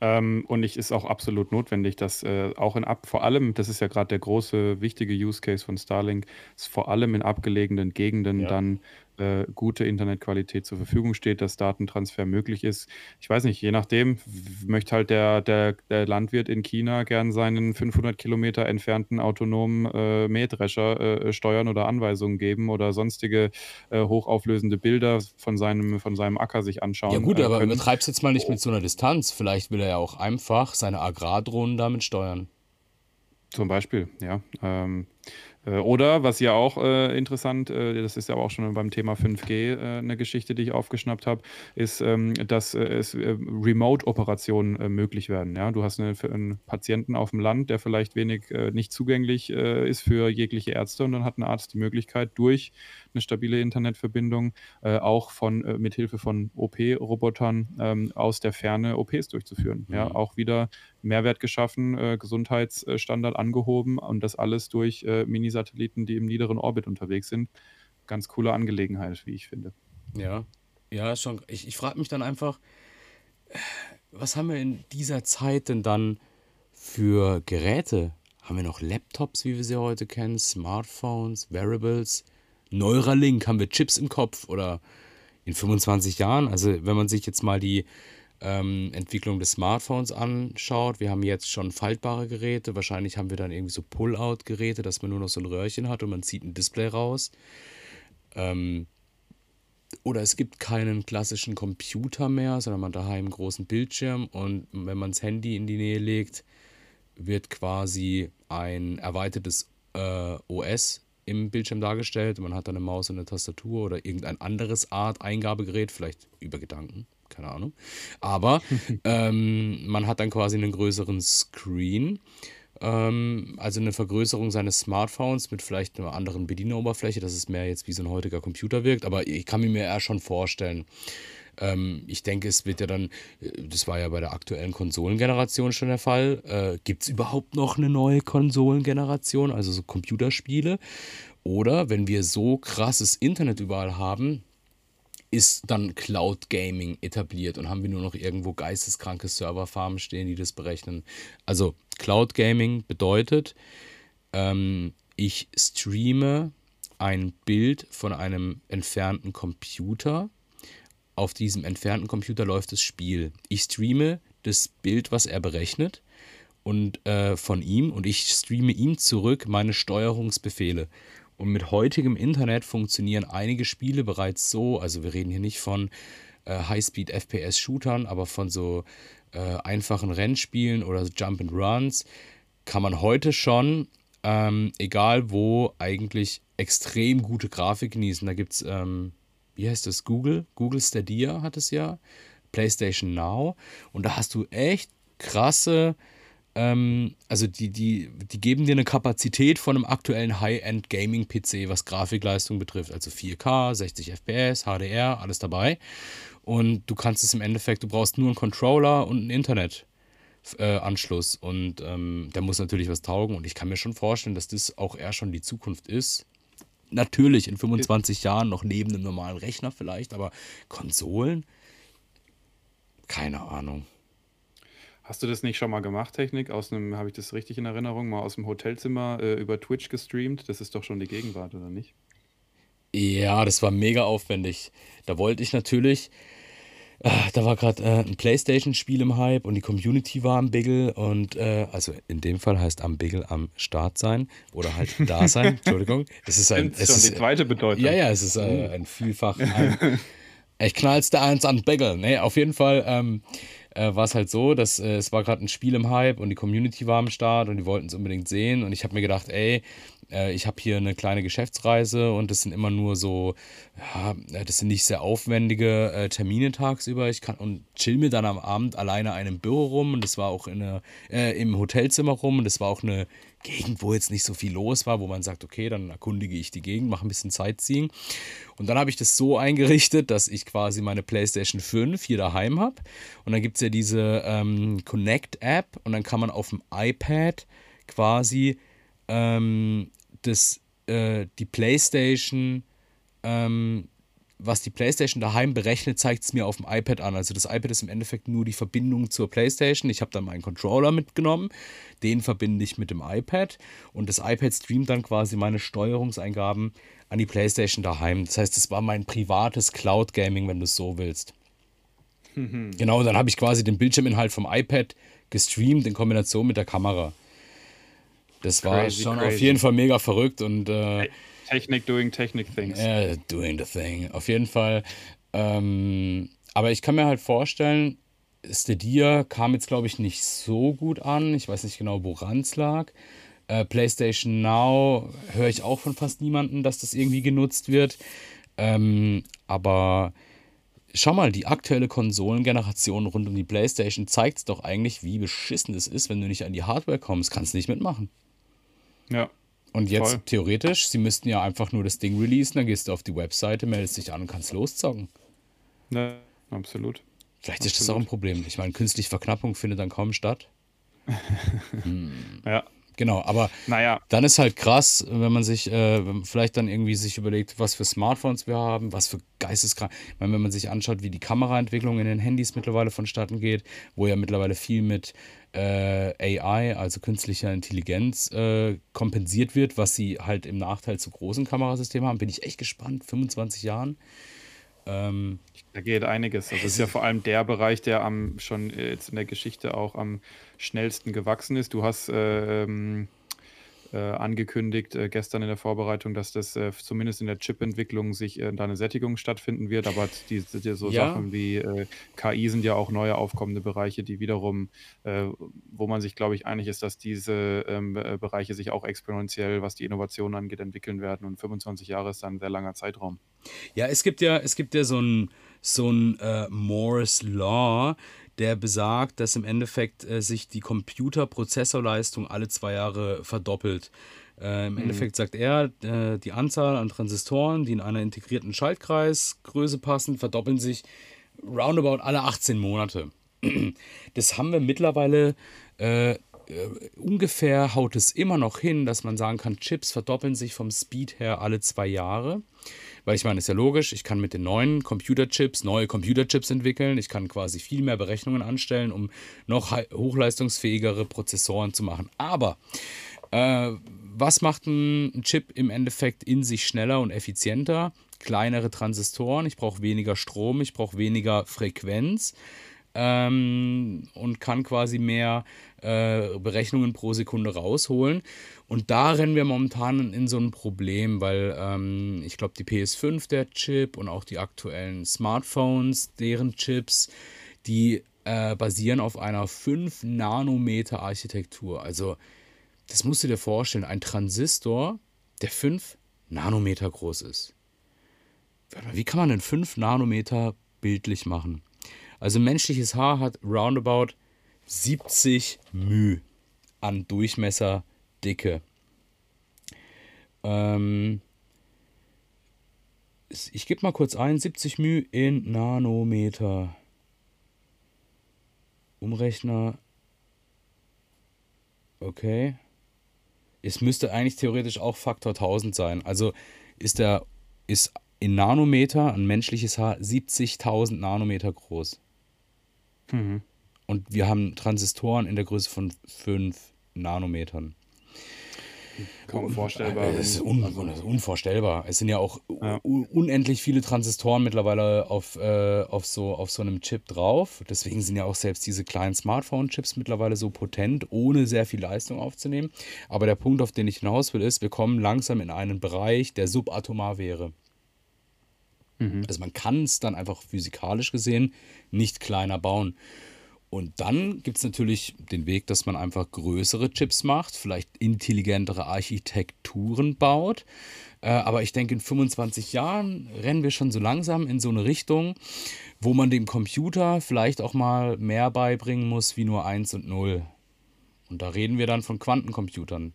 B: Ähm, und es ist auch absolut notwendig, dass äh, auch in ab, vor allem, das ist ja gerade der große, wichtige Use Case von Starlink, ist vor allem in abgelegenen Gegenden ja. dann äh, gute Internetqualität zur Verfügung steht, dass Datentransfer möglich ist. Ich weiß nicht, je nachdem möchte halt der, der, der Landwirt in China gern seinen 500 Kilometer entfernten autonomen äh, Mähdrescher äh, steuern oder Anweisungen geben oder sonstige äh, hochauflösende Bilder von seinem, von seinem Acker sich anschauen.
A: Ja gut, äh, aber übertreib es jetzt mal nicht mit so einer Distanz. Vielleicht will er ja auch einfach seine Agrardrohnen damit steuern.
B: Zum Beispiel, ja. Ähm, äh, oder, was ja auch äh, interessant, äh, das ist ja auch schon beim Thema 5G äh, eine Geschichte, die ich aufgeschnappt habe, ist, ähm, dass äh, es äh, Remote-Operationen möglich werden. Ja? Du hast eine, einen Patienten auf dem Land, der vielleicht wenig nicht zugänglich ist für jegliche Ärzte und dann hat ein Arzt die Möglichkeit, durch eine stabile Internetverbindung auch von mithilfe von OP-Robotern ähm, aus der Ferne OPs durchzuführen. Mhm. Ja? Auch wieder Mehrwert geschaffen, Gesundheitsstandard angehoben und das alles durch Mini Satelliten, die im niederen Orbit unterwegs sind. Ganz coole Angelegenheit, wie ich finde.
A: Ja, ja, schon. Ich, ich frage mich dann einfach, was haben wir in dieser Zeit denn dann für Geräte? Haben wir noch Laptops, wie wir sie heute kennen, Smartphones, Wearables? Neuralink, haben wir Chips im Kopf oder in 25 Jahren? Also wenn man sich jetzt mal die ähm, Entwicklung des Smartphones anschaut, wir haben jetzt schon faltbare Geräte. Wahrscheinlich haben wir dann irgendwie so Pull-out-Geräte, dass man nur noch so ein Röhrchen hat und man zieht ein Display raus. Ähm, oder es gibt keinen klassischen Computer mehr, sondern man daheim einen großen Bildschirm und wenn man das Handy in die Nähe legt, wird quasi ein erweitertes äh, OS im Bildschirm dargestellt. Man hat dann eine Maus und eine Tastatur oder irgendein anderes Art Eingabegerät, vielleicht über Gedanken keine Ahnung. Aber *laughs* ähm, man hat dann quasi einen größeren Screen, ähm, also eine Vergrößerung seines Smartphones mit vielleicht einer anderen Bedienoberfläche, dass es mehr jetzt wie so ein heutiger Computer wirkt. Aber ich kann mir eher schon vorstellen, ähm, ich denke, es wird ja dann, äh, das war ja bei der aktuellen Konsolengeneration schon der Fall. Äh, Gibt es überhaupt noch eine neue Konsolengeneration, also so Computerspiele? Oder wenn wir so krasses Internet überall haben, ist dann Cloud Gaming etabliert und haben wir nur noch irgendwo geisteskranke Serverfarmen stehen, die das berechnen. Also Cloud Gaming bedeutet, ähm, ich streame ein Bild von einem entfernten Computer. Auf diesem entfernten Computer läuft das Spiel. Ich streame das Bild, was er berechnet und äh, von ihm und ich streame ihm zurück meine Steuerungsbefehle. Und mit heutigem Internet funktionieren einige Spiele bereits so, also wir reden hier nicht von äh, Highspeed-FPS-Shootern, aber von so äh, einfachen Rennspielen oder Jump and Runs, kann man heute schon, ähm, egal wo, eigentlich extrem gute Grafik genießen. Da gibt es, ähm, wie heißt das, Google? Google Stadia hat es ja, PlayStation Now. Und da hast du echt krasse ähm, also die, die, die geben dir eine Kapazität von einem aktuellen High-End Gaming-PC, was Grafikleistung betrifft. Also 4K, 60 FPS, HDR, alles dabei. Und du kannst es im Endeffekt, du brauchst nur einen Controller und einen Internetanschluss. Äh, und ähm, der muss natürlich was taugen. Und ich kann mir schon vorstellen, dass das auch eher schon die Zukunft ist. Natürlich in 25 Jahren noch neben einem normalen Rechner vielleicht, aber Konsolen? Keine Ahnung.
B: Hast du das nicht schon mal gemacht, Technik? Aus einem, habe ich das richtig in Erinnerung, mal aus dem Hotelzimmer äh, über Twitch gestreamt? Das ist doch schon die Gegenwart, oder nicht?
A: Ja, das war mega aufwendig. Da wollte ich natürlich, da war gerade äh, ein Playstation-Spiel im Hype und die Community war am Bigel und äh, also in dem Fall heißt am Bigel am Start sein oder halt *laughs* da sein. Entschuldigung. Es ist ein.
B: Es schon ist, die zweite Bedeutung.
A: Ja, ja, es ist äh, ein Vielfach. *laughs* Ein, ich knall's der eins an Bigel. Nee, auf jeden Fall. Ähm, äh, war es halt so, dass äh, es war gerade ein Spiel im Hype und die Community war am Start und die wollten es unbedingt sehen. Und ich habe mir gedacht, ey, ich habe hier eine kleine Geschäftsreise und das sind immer nur so, ja, äh, das sind nicht sehr aufwendige äh, Termine tagsüber. Ich kann und chill mir dann am Abend alleine einem Büro rum und das war auch in eine, äh, im Hotelzimmer rum und das war auch eine Gegend, wo jetzt nicht so viel los war, wo man sagt, okay, dann erkundige ich die Gegend, mache ein bisschen Sightseeing. Und dann habe ich das so eingerichtet, dass ich quasi meine PlayStation 5 hier daheim habe. Und dann gibt es ja diese ähm, Connect-App und dann kann man auf dem iPad quasi ähm, das, äh, die PlayStation ähm, was die PlayStation daheim berechnet, zeigt es mir auf dem iPad an. Also das iPad ist im Endeffekt nur die Verbindung zur PlayStation. Ich habe dann meinen Controller mitgenommen, den verbinde ich mit dem iPad und das iPad streamt dann quasi meine Steuerungseingaben an die PlayStation daheim. Das heißt, es war mein privates Cloud Gaming, wenn du es so willst. genau, dann habe ich quasi den Bildschirminhalt vom iPad gestreamt in Kombination mit der Kamera. Das war crazy, schon crazy. auf jeden Fall mega verrückt und äh,
B: Technik doing Technik things.
A: Yeah, doing the thing. Auf jeden Fall. Ähm, aber ich kann mir halt vorstellen, Stadia kam jetzt, glaube ich, nicht so gut an. Ich weiß nicht genau, woran es lag. Äh, PlayStation Now höre ich auch von fast niemandem, dass das irgendwie genutzt wird. Ähm, aber schau mal, die aktuelle Konsolengeneration rund um die PlayStation zeigt es doch eigentlich, wie beschissen es ist, wenn du nicht an die Hardware kommst. Kannst du nicht mitmachen.
B: Ja.
A: Und jetzt Voll. theoretisch, sie müssten ja einfach nur das Ding releasen, dann gehst du auf die Webseite, meldest dich an und kannst loszocken.
B: Ja, absolut.
A: Vielleicht absolut. ist das auch ein Problem. Ich meine, künstliche Verknappung findet dann kaum statt. *laughs*
B: hm. Ja,
A: Genau, aber
B: naja.
A: dann ist halt krass, wenn man sich äh, vielleicht dann irgendwie sich überlegt, was für Smartphones wir haben, was für geisteskrank. Ich meine, wenn man sich anschaut, wie die Kameraentwicklung in den Handys mittlerweile vonstatten geht, wo ja mittlerweile viel mit äh, AI, also künstlicher Intelligenz, äh, kompensiert wird, was sie halt im Nachteil zu großen Kamerasystemen haben, bin ich echt gespannt. 25 Jahren.
B: Ähm, da geht einiges. Also das ist ja vor allem der Bereich, der am schon äh, jetzt in der Geschichte auch am schnellsten gewachsen ist. Du hast äh, ähm, äh, angekündigt äh, gestern in der Vorbereitung, dass das äh, zumindest in der Chip-Entwicklung sich äh, da eine Sättigung stattfinden wird. Aber die, die so ja. Sachen wie äh, KI sind ja auch neue aufkommende Bereiche, die wiederum, äh, wo man sich, glaube ich, einig ist, dass diese ähm, Bereiche sich auch exponentiell, was die Innovation angeht, entwickeln werden. Und 25 Jahre ist dann ein sehr langer Zeitraum.
A: Ja, es gibt ja, es gibt ja so ein, so ein Moore's Law, der besagt, dass im Endeffekt äh, sich die Computerprozessorleistung alle zwei Jahre verdoppelt. Äh, Im mhm. Endeffekt sagt er, äh, die Anzahl an Transistoren, die in einer integrierten Schaltkreisgröße passen, verdoppeln sich roundabout alle 18 Monate. *clears throat* Das haben wir mittlerweile äh, äh, ungefähr haut es immer noch hin, dass man sagen kann, Chips verdoppeln sich vom Speed her alle zwei Jahre. Weil ich meine, ist ja logisch, ich kann mit den neuen Computerchips neue Computerchips entwickeln. Ich kann quasi viel mehr Berechnungen anstellen, um noch hochleistungsfähigere Prozessoren zu machen. Aber äh, was macht ein Chip im Endeffekt in sich schneller und effizienter? Kleinere Transistoren, ich brauche weniger Strom, ich brauche weniger Frequenz ähm, und kann quasi mehr äh, Berechnungen pro Sekunde rausholen. Und da rennen wir momentan in so ein Problem, weil ähm, ich glaube, die PS5, der Chip und auch die aktuellen Smartphones, deren Chips, die äh, basieren auf einer 5 Nanometer Architektur. Also, das musst du dir vorstellen, ein Transistor, der 5 Nanometer groß ist. Wie kann man denn 5 Nanometer bildlich machen? Also menschliches Haar hat roundabout 70 μ an Durchmesserdicke. Ähm, ich gebe mal kurz ein, 70 μ in Nanometer. Umrechner. Okay. Es müsste eigentlich theoretisch auch Faktor 1000 sein. Also ist der ist in Nanometer ein menschliches Haar 70.000 Nanometer groß. Mhm. Und wir haben Transistoren in der Größe von 5 Nanometern.
B: Kaum vorstellbar.
A: Es ist, un also unvorstellbar. Es sind ja auch ja. unendlich viele Transistoren mittlerweile auf, äh, auf, so, auf so einem Chip drauf. Deswegen sind ja auch selbst diese kleinen Smartphone-Chips mittlerweile so potent, ohne sehr viel Leistung aufzunehmen. Aber der Punkt, auf den ich hinaus will, ist, wir kommen langsam in einen Bereich, der subatomar wäre. Mhm. Also man kann es dann einfach physikalisch gesehen nicht kleiner bauen. Und dann gibt es natürlich den Weg, dass man einfach größere Chips macht, vielleicht intelligentere Architekturen baut. Äh, aber ich denke, in 25 Jahren rennen wir schon so langsam in so eine Richtung, wo man dem Computer vielleicht auch mal mehr beibringen muss wie nur 1 und 0. Und da reden wir dann von Quantencomputern.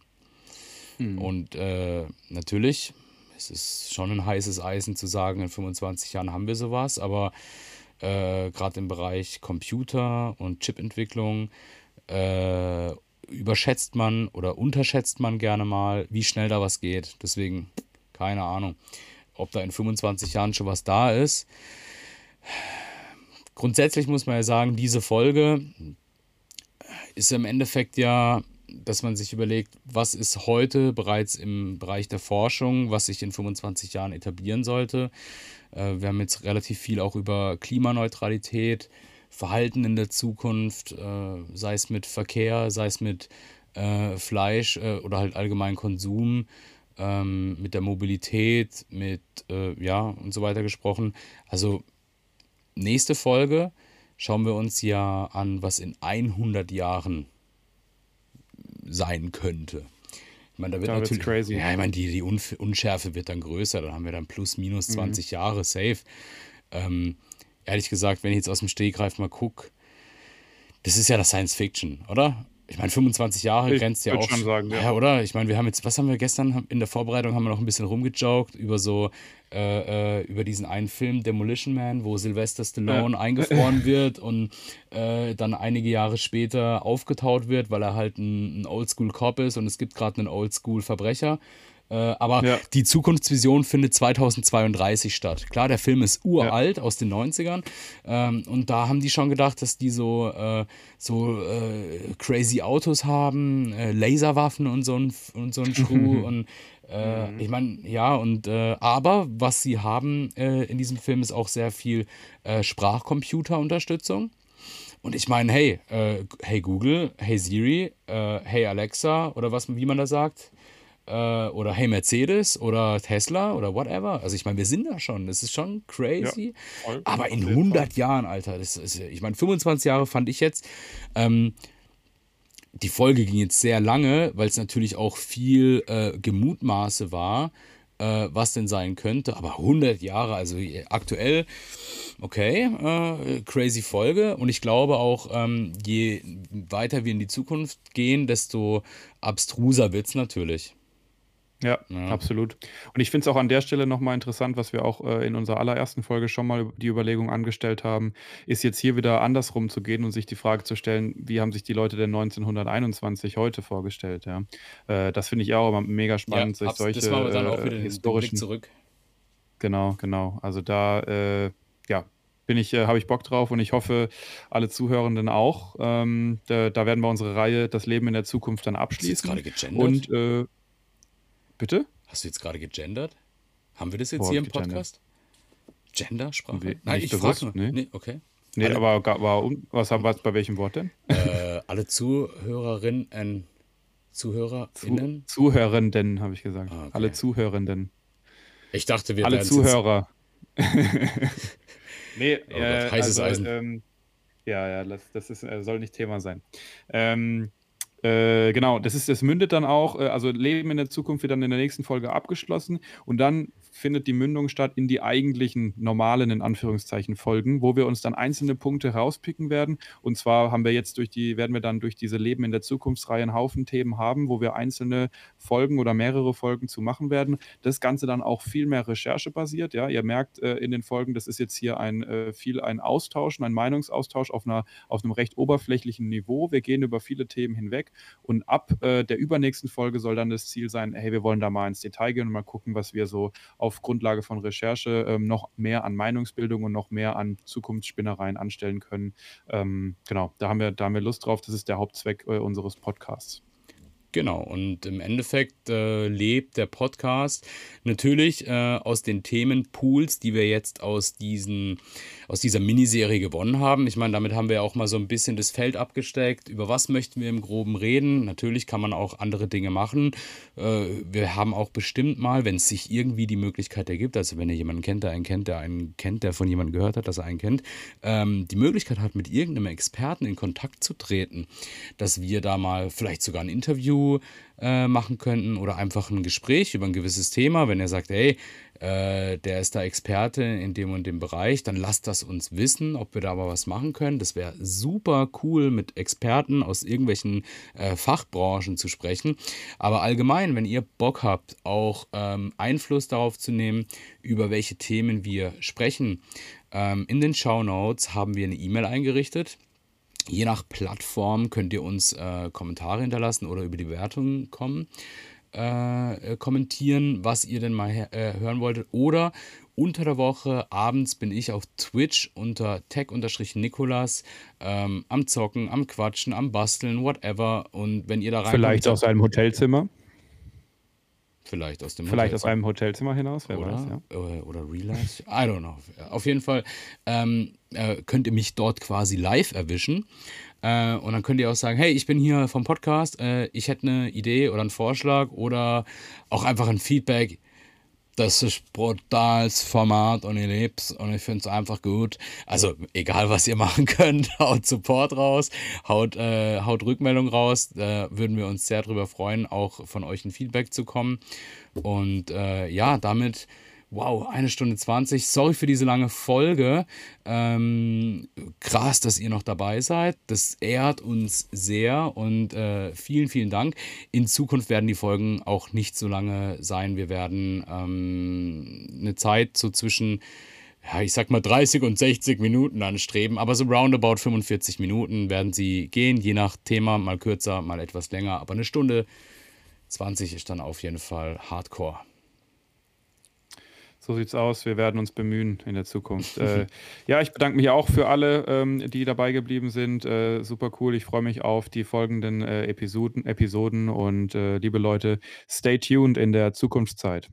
A: Hm. Und äh, natürlich es ist schon ein heißes Eisen zu sagen, in 25 Jahren haben wir sowas, aber äh, gerade im Bereich Computer und Chipentwicklung äh, überschätzt man oder unterschätzt man gerne mal, wie schnell da was geht. Deswegen, keine Ahnung, ob da in 25 Jahren schon was da ist. Grundsätzlich muss man ja sagen, diese Folge ist im Endeffekt ja dass man sich überlegt, was ist heute bereits im Bereich der Forschung, was sich in 25 Jahren etablieren sollte. Äh, wir haben jetzt relativ viel auch über Klimaneutralität, Verhalten in der Zukunft, äh, sei es mit Verkehr, sei es mit äh, Fleisch oder halt allgemein Konsum, ähm, mit der Mobilität, mit ja und so weiter gesprochen. Also nächste Folge schauen wir uns ja an, was in 100 Jahren sein könnte. Ich meine, da wird da natürlich. Crazy. Ja, ich meine, die, die Unschärfe wird dann größer. Dann haben wir dann plus minus 20 mhm. Jahre safe. Ähm, ehrlich gesagt, wenn ich jetzt aus dem Stegreif mal gucke, das ist ja das Science Fiction, oder? Ich meine, 25 Jahre ich grenzt ja auch. Schon sagen, ja. ja, oder? Ich meine, wir haben jetzt, was haben wir gestern in der Vorbereitung haben wir noch ein bisschen rumgejoked über so, äh, äh, über diesen einen Film Demolition Man, wo Sylvester Stallone ja. eingefroren *laughs* wird und äh, dann einige Jahre später aufgetaut wird, weil er halt ein, ein Oldschool-Cop ist und es gibt gerade einen Oldschool-Verbrecher. Äh, aber ja. die Zukunftsvision findet 2032 statt. Klar, der Film ist uralt ja. aus den 90ern. Ähm, und da haben die schon gedacht, dass die so, äh, so äh, crazy Autos haben, äh, Laserwaffen und so ein, und so ein Schuh. *laughs* und äh, mhm. ich meine, ja, und äh, aber was sie haben in diesem Film ist auch sehr viel Sprachcomputer-Unterstützung. Und ich meine, hey, hey Google, hey Siri, hey Alexa oder was, wie man da sagt, äh, oder hey Mercedes oder Tesla oder whatever. Also ich meine, wir sind da schon. Das ist schon crazy. Ja, Aber in 100 Jahren, Alter, das ist, ich meine, 25 Jahre fand ich jetzt. Ähm, die Folge ging jetzt sehr lange, weil es natürlich auch viel äh, Gemutmaße war, äh, was denn sein könnte. Aber 100 Jahre, also aktuell, okay, äh, crazy Folge. Und ich glaube auch, ähm, je weiter wir in die Zukunft gehen, desto abstruser wird es natürlich.
B: Ja, ja, absolut. Und ich finde es auch an der Stelle nochmal interessant, was wir auch äh, in unserer allerersten Folge schon mal die Überlegung angestellt haben, ist jetzt hier wieder andersrum zu gehen und sich die Frage zu stellen, wie haben sich die Leute denn 1921 heute vorgestellt? Ja? Äh, das finde ich auch immer mega spannend,
A: ja, sich solche das war dann auch wieder äh, historischen.
B: zurück. Genau, genau. Also da, äh, ja, bin ich, äh, habe ich Bock drauf und ich hoffe, alle Zuhörenden auch. Ähm, da, da werden wir unsere Reihe Das Leben in der Zukunft dann abschließen.
A: gerade gegendert?
B: Und äh, bitte?
A: Hast du jetzt gerade gegendert? Haben wir das jetzt
B: Wo
A: hier im? Podcast? Gendersprache?
B: We-
A: Nein, ich frage
B: nee.
A: Nee, okay.
B: Nee,
A: Alle,
B: aber ga- war un was haben was bei welchem Wort denn?
A: äh, alle Zuhörerinnen,
B: Zu,
A: ZuhörerInnen?
B: Zuhörenden, habe ich gesagt.
A: Ah,
B: Alle
A: okay.
B: Zuhörenden.
A: Ich dachte, wir
B: Alle. Zuhörer. *laughs* nee,
A: Oh Gott,
B: äh,
A: heißes
B: also,
A: Eisen.
B: ähm, ja, ja, das, das ist, äh, soll nicht Thema sein. Ähm, äh, genau, das ist, das mündet dann auch, äh, also Leben in der Zukunft wird dann in der nächsten Folge abgeschlossen und dann findet die Mündung statt in die eigentlichen normalen, in Anführungszeichen, Folgen, wo wir uns dann einzelne Punkte rauspicken werden. Und zwar haben wir jetzt durch die, werden wir dann durch diese Leben in der Zukunftsreihe einen Haufen Themen haben, wo wir einzelne Folgen oder mehrere Folgen zu machen werden. Das Ganze dann auch viel mehr recherchebasiert. Ja, ihr merkt äh, in den Folgen, das ist jetzt hier ein äh, viel ein Austausch, ein Meinungsaustausch auf einer auf einem recht oberflächlichen Niveau. Wir gehen über viele Themen hinweg und ab äh, der übernächsten Folge soll dann das Ziel sein, hey, wir wollen da mal ins Detail gehen und mal gucken, was wir so auf Grundlage von Recherche ähm, noch mehr an Meinungsbildung und noch mehr an Zukunftsspinnereien anstellen können. Ähm, genau, da haben wir, da haben wir Lust drauf. Das ist der Hauptzweck äh, unseres Podcasts.
A: Genau, und im Endeffekt äh, lebt der Podcast natürlich äh, aus den Themenpools, die wir jetzt aus, diesen, aus dieser Miniserie gewonnen haben. Ich meine, damit haben wir auch mal so ein bisschen das Feld abgesteckt. Über was möchten wir im Groben reden? Natürlich kann man auch andere Dinge machen. Äh, wir haben auch bestimmt mal, wenn es sich irgendwie die Möglichkeit ergibt, also wenn ihr jemanden kennt, der einen kennt, der einen kennt, der von jemandem gehört hat, dass er einen kennt, ähm, die Möglichkeit hat, mit irgendeinem Experten in Kontakt zu treten, dass wir da mal vielleicht sogar ein Interview äh, machen könnten oder einfach ein Gespräch über ein gewisses Thema. Wenn er sagt, hey, äh, der ist da Experte in dem und dem Bereich, dann lasst das uns wissen, ob wir da mal was machen können. Das wäre super cool, mit Experten aus irgendwelchen äh, Fachbranchen zu sprechen. Aber allgemein, wenn ihr Bock habt, auch ähm, Einfluss darauf zu nehmen, über welche Themen wir sprechen, ähm, in den Show Notes haben wir eine E-Mail eingerichtet. Je nach Plattform könnt ihr uns äh, Kommentare hinterlassen oder über die Bewertungen kommen, äh, äh, kommentieren, was ihr denn mal äh, hören wolltet. Oder unter der Woche abends bin ich auf Twitch unter tech-nikolas ähm, am Zocken, am Quatschen, am Basteln, whatever. Und wenn ihr da reinkommt,
B: Vielleicht aus einem Hotelzimmer.
A: Vielleicht aus dem
B: Vielleicht aus
A: Hotel-
B: einem Hotelzimmer hinaus, wer
A: oder,
B: weiß, ja.
A: oder Real Life. I don't know. Auf jeden Fall ähm, äh, könnt ihr mich dort quasi live erwischen. Äh, und dann könnt ihr auch sagen, hey, ich bin hier vom Podcast, äh, ich hätte eine Idee oder einen Vorschlag oder auch einfach ein Feedback. Das ist brutales Format und ich lieb's und ich finde es einfach gut. Also egal, was ihr *laughs* machen könnt, haut Support raus, haut, äh, haut Rückmeldung raus. Da würden wir uns sehr drüber freuen, auch von euch ein Feedback zu kommen. Und äh, ja, damit, wow, eine Stunde 20. Sorry für diese lange Folge. Ähm, krass, dass ihr noch dabei seid. Das ehrt uns sehr und äh, vielen, vielen Dank. In Zukunft werden die Folgen auch nicht so lange sein. Wir werden ähm, eine Zeit so zwischen ja, ich sag mal 30 und 60 Minuten anstreben, aber so roundabout 45 Minuten werden sie gehen, je nach Thema, mal kürzer, mal etwas länger, aber eine Stunde 20 ist dann auf jeden Fall Hardcore.
B: So sieht's aus. Wir werden uns bemühen in der Zukunft. äh, ja, ich bedanke mich auch für alle, ähm, die dabei geblieben sind. Äh, super cool. Ich freue mich auf die folgenden äh, Episoden, Episoden und äh, liebe Leute, stay tuned in der Zukunftszeit.